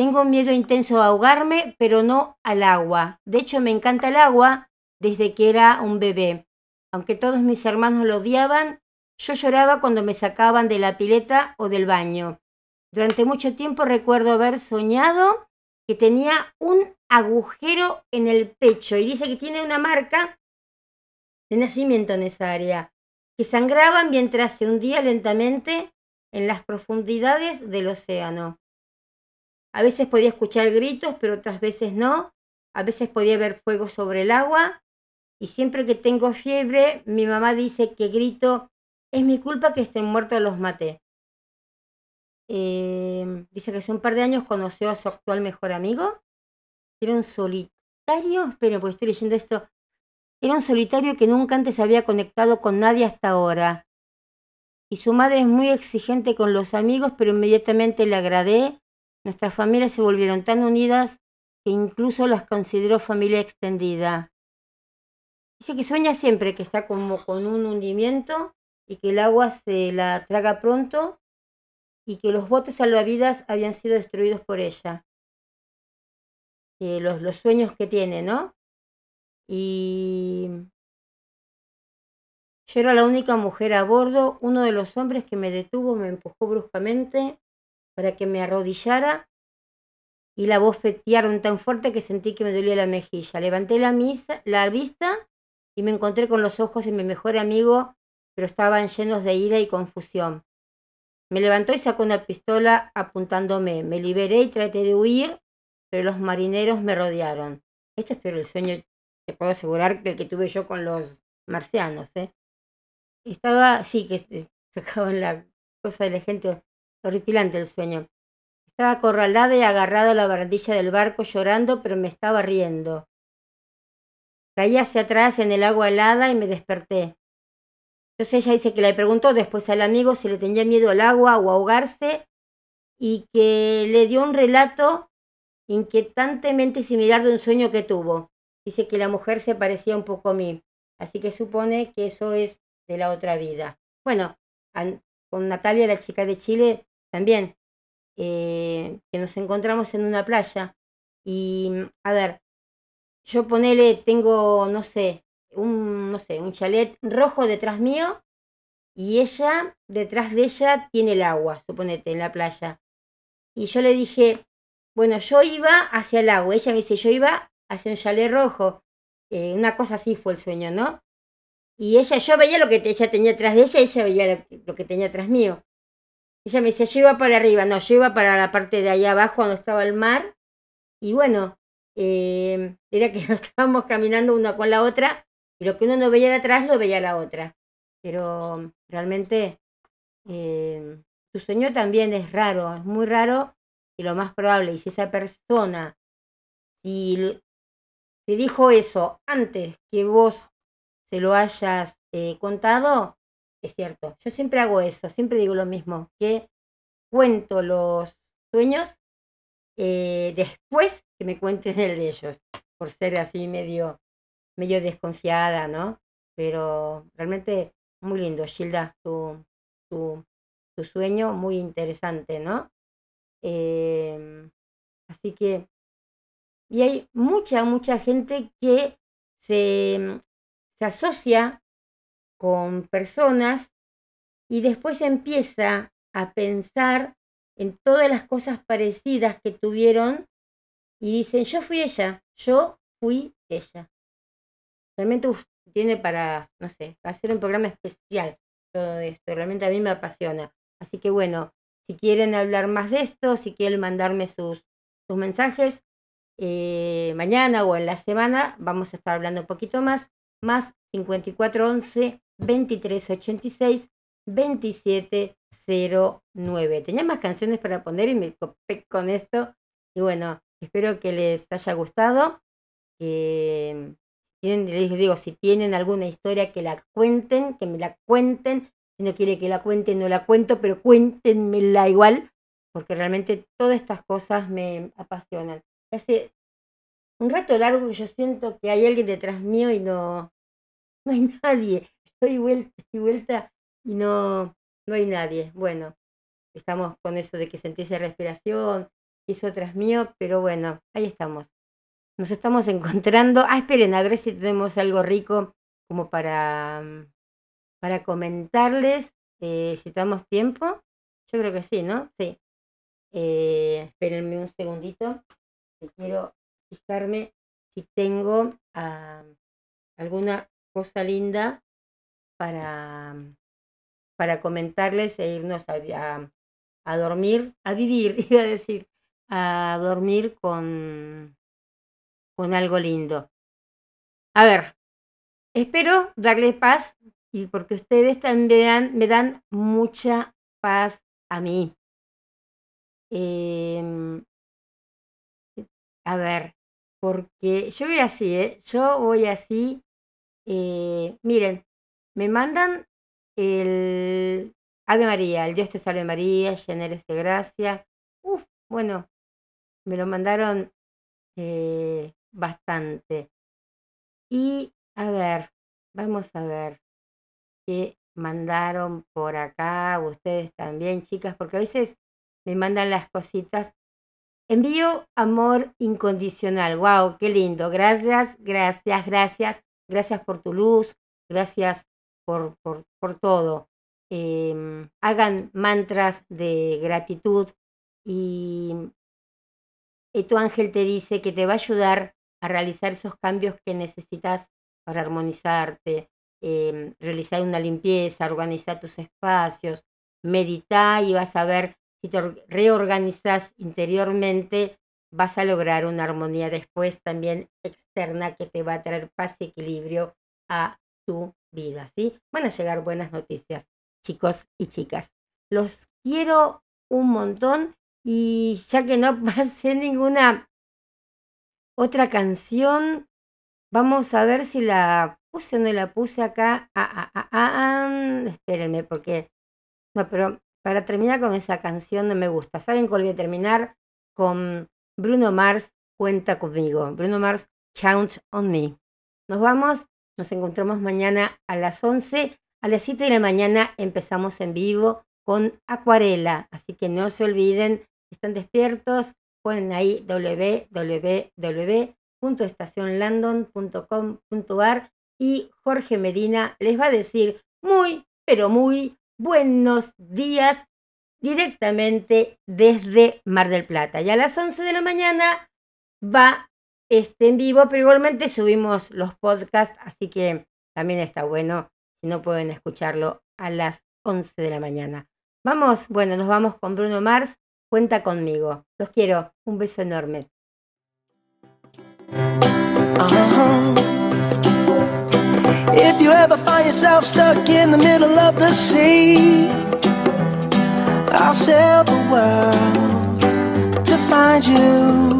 Tengo miedo intenso a ahogarme, pero no al agua. De hecho, me encanta el agua desde que era un bebé. Aunque todos mis hermanos lo odiaban, yo lloraba cuando me sacaban de la pileta o del baño. Durante mucho tiempo recuerdo haber soñado que tenía un agujero en el pecho y dice que tiene una marca de nacimiento en esa área, que sangraba mientras se hundía lentamente en las profundidades del océano. A veces podía escuchar gritos, pero otras veces no. A veces podía ver fuego sobre el agua. Y siempre que tengo fiebre, mi mamá dice que grito es mi culpa que estén muertos los maté. eh, dice que hace un par de años conoció a su actual mejor amigo. Era un solitario, esperen, porque estoy leyendo esto. Era un solitario que nunca antes había conectado con nadie hasta ahora. Y su madre es muy exigente con los amigos, pero inmediatamente le agradé. Nuestras familias se volvieron tan unidas que incluso las consideró familia extendida. Dice que sueña siempre que está como con un hundimiento y que el agua se la traga pronto y que los botes salvavidas habían sido destruidos por ella. Los, los sueños que tiene, ¿no? Y yo era la única mujer a bordo. Uno de los hombres que me detuvo me empujó bruscamente para que me arrodillara y la bofetearon tan fuerte que sentí que me dolía la mejilla. Levanté la, misa, la vista y me encontré con los ojos de mi mejor amigo, pero estaban llenos de ira y confusión. Me levantó y sacó una pistola apuntándome. Me liberé y traté de huir, pero los marineros me rodearon. Este es el sueño, te puedo asegurar, que el que tuve yo con los marcianos. ¿eh? Estaba, sí, que sacaban la cosa de la gente, horripilante el sueño. Estaba acorralada y agarrada a la barandilla del barco llorando, pero me estaba riendo. Caí hacia atrás en el agua helada y me desperté. Entonces ella dice que le preguntó después al amigo si le tenía miedo al agua o ahogarse y que le dio un relato inquietantemente similar de un sueño que tuvo. Dice que la mujer se parecía un poco a mí, así que supone que eso es de la otra vida. Bueno, con Natalia, la chica de Chile, también, eh, que nos encontramos en una playa. Y, a ver, yo ponele, tengo, no sé, un, no sé, un chalet rojo detrás mío y ella, detrás de ella, tiene el agua, suponete, en la playa. Y yo le dije, bueno, yo iba hacia el agua. Ella me dice, yo iba hacia un chalet rojo. Eh, una cosa así fue el sueño, ¿no? Y ella, yo veía lo que ella tenía atrás de ella, ella veía lo que tenía atrás mío. Ella me dice, yo iba para arriba, no, yo iba para la parte de allá abajo donde estaba el mar. Y bueno, eh, era que estábamos caminando una con la otra y lo que uno no veía de atrás lo veía la otra. Pero realmente eh, tu sueño también es raro, es muy raro y lo más probable, y si esa persona, si te dijo eso antes que vos se lo hayas eh, contado, es cierto. Yo siempre hago eso, siempre digo lo mismo, que cuento los sueños eh, después que me cuenten el de ellos, por ser así medio, medio desconfiada, ¿no? Pero realmente muy lindo, Gilda, tu, tu, sueño, muy interesante, ¿no? Eh, así que, y hay mucha, mucha gente que se, se asocia con personas y después empieza a pensar en todas las cosas parecidas que tuvieron y dicen, yo fui ella, yo fui ella. Realmente tiene para, no sé, hacer un programa especial todo esto, realmente a mí me apasiona. Así que bueno, si quieren hablar más de esto, si quieren mandarme sus, sus mensajes, eh, mañana o en la semana vamos a estar hablando un poquito más más 5411 2386 2709. Tenía más canciones para poner y me copé con esto. Y bueno, espero que les haya gustado. Que tienen, les digo, si tienen alguna historia que la cuenten, que me la cuenten. Si no quiere que la cuenten, no la cuento, pero cuéntenmela igual, porque realmente todas estas cosas me apasionan. Hace un rato largo que yo siento que hay alguien detrás mío y no, no hay nadie. Doy vuelta y vuelta y no, no hay nadie. Bueno, estamos con eso de que sentí esa respiración, eso tras mío, pero bueno, ahí estamos. Nos estamos encontrando. Ah, esperen, a ver si tenemos algo rico como para, mm, para comentarles. Eh, si tenemos tiempo. Yo creo que sí, ¿no? Sí. Eh, espérenme un segundito. Quiero fijarme si tengo ah, alguna cosa linda para, para comentarles e irnos a, a, dormir, a vivir, iba a decir, a dormir con, con algo lindo. A ver, espero darles paz y porque ustedes también me dan, me dan mucha paz a mí. em, a ver, porque yo voy así, ¿eh? Yo voy así. eh, miren, me mandan el Ave María, el Dios te salve María, llena eres de gracia. Uf, bueno, me lo mandaron eh, bastante. Y a ver, vamos a ver qué mandaron por acá, ustedes también, chicas, porque a veces me mandan las cositas. Envío amor incondicional. Wow, qué lindo. Gracias, gracias, gracias. Gracias por tu luz. Gracias por, todo. Em, hagan mantras de gratitud y, y tu ángel te dice que te va a ayudar a realizar esos cambios que necesitas para armonizarte, em, realizar una limpieza, organizar tus espacios, medita y vas a ver si te or- reorganizas interiormente, vas a lograr una armonía después también externa que te va a traer paz y equilibrio a tu vida, ¿sí? Van a llegar buenas noticias, chicos y chicas. Los quiero un montón y ya que no pasé ninguna otra canción, vamos a ver si la puse o no la puse acá. Ah, ah, ah, ah, ah, espérenme, porque no, pero para terminar con esa canción no me gusta. ¿Saben cuál voy a terminar? Con Bruno Mars, Cuenta conmigo. Bruno Mars, Count on Me. Nos vamos, nos encontramos mañana a las 11. A las 7 de la mañana empezamos en vivo con Acuarela. Así que no se olviden, están despiertos, ponen ahí www.estacionlandon.com.ar y Jorge Medina les va a decir muy, pero muy buenos días directamente desde Mar del Plata. Y a las 11 de la mañana va este en vivo, pero igualmente subimos los podcasts, así que también está bueno si no pueden escucharlo a las 11 de la mañana. Vamos, bueno, nos vamos con Bruno Mars. Cuenta conmigo. Los quiero. Un beso enorme. Uh-huh. If you ever find yourself stuck in the middle of the sea, I'll sail the world to find you.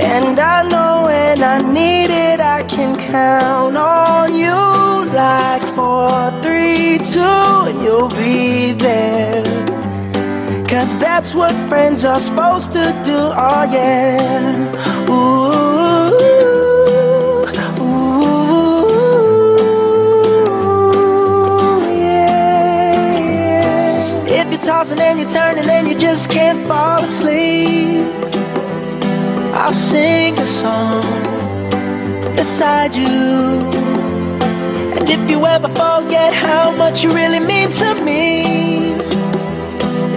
And I know when I need it, I can count on you like four, three, two, and you'll be there. Cause that's what friends are supposed to do, oh yeah. Ooh, ooh, yeah. If you're tossing and you're turning and you just can't fall asleep, I'll sing a song beside you. And if you ever forget how much you really mean to me,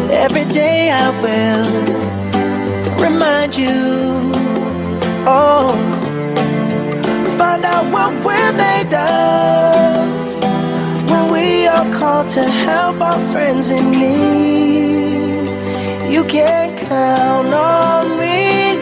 every day I will remind you. Oh, find out what we're made of when we are called to help our friends in need. You can count on me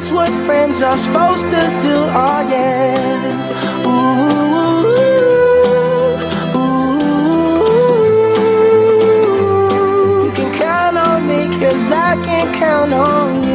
that's what friends are supposed to do, oh yeah. Ooh, ooh. You can count on me, cause I can count on you.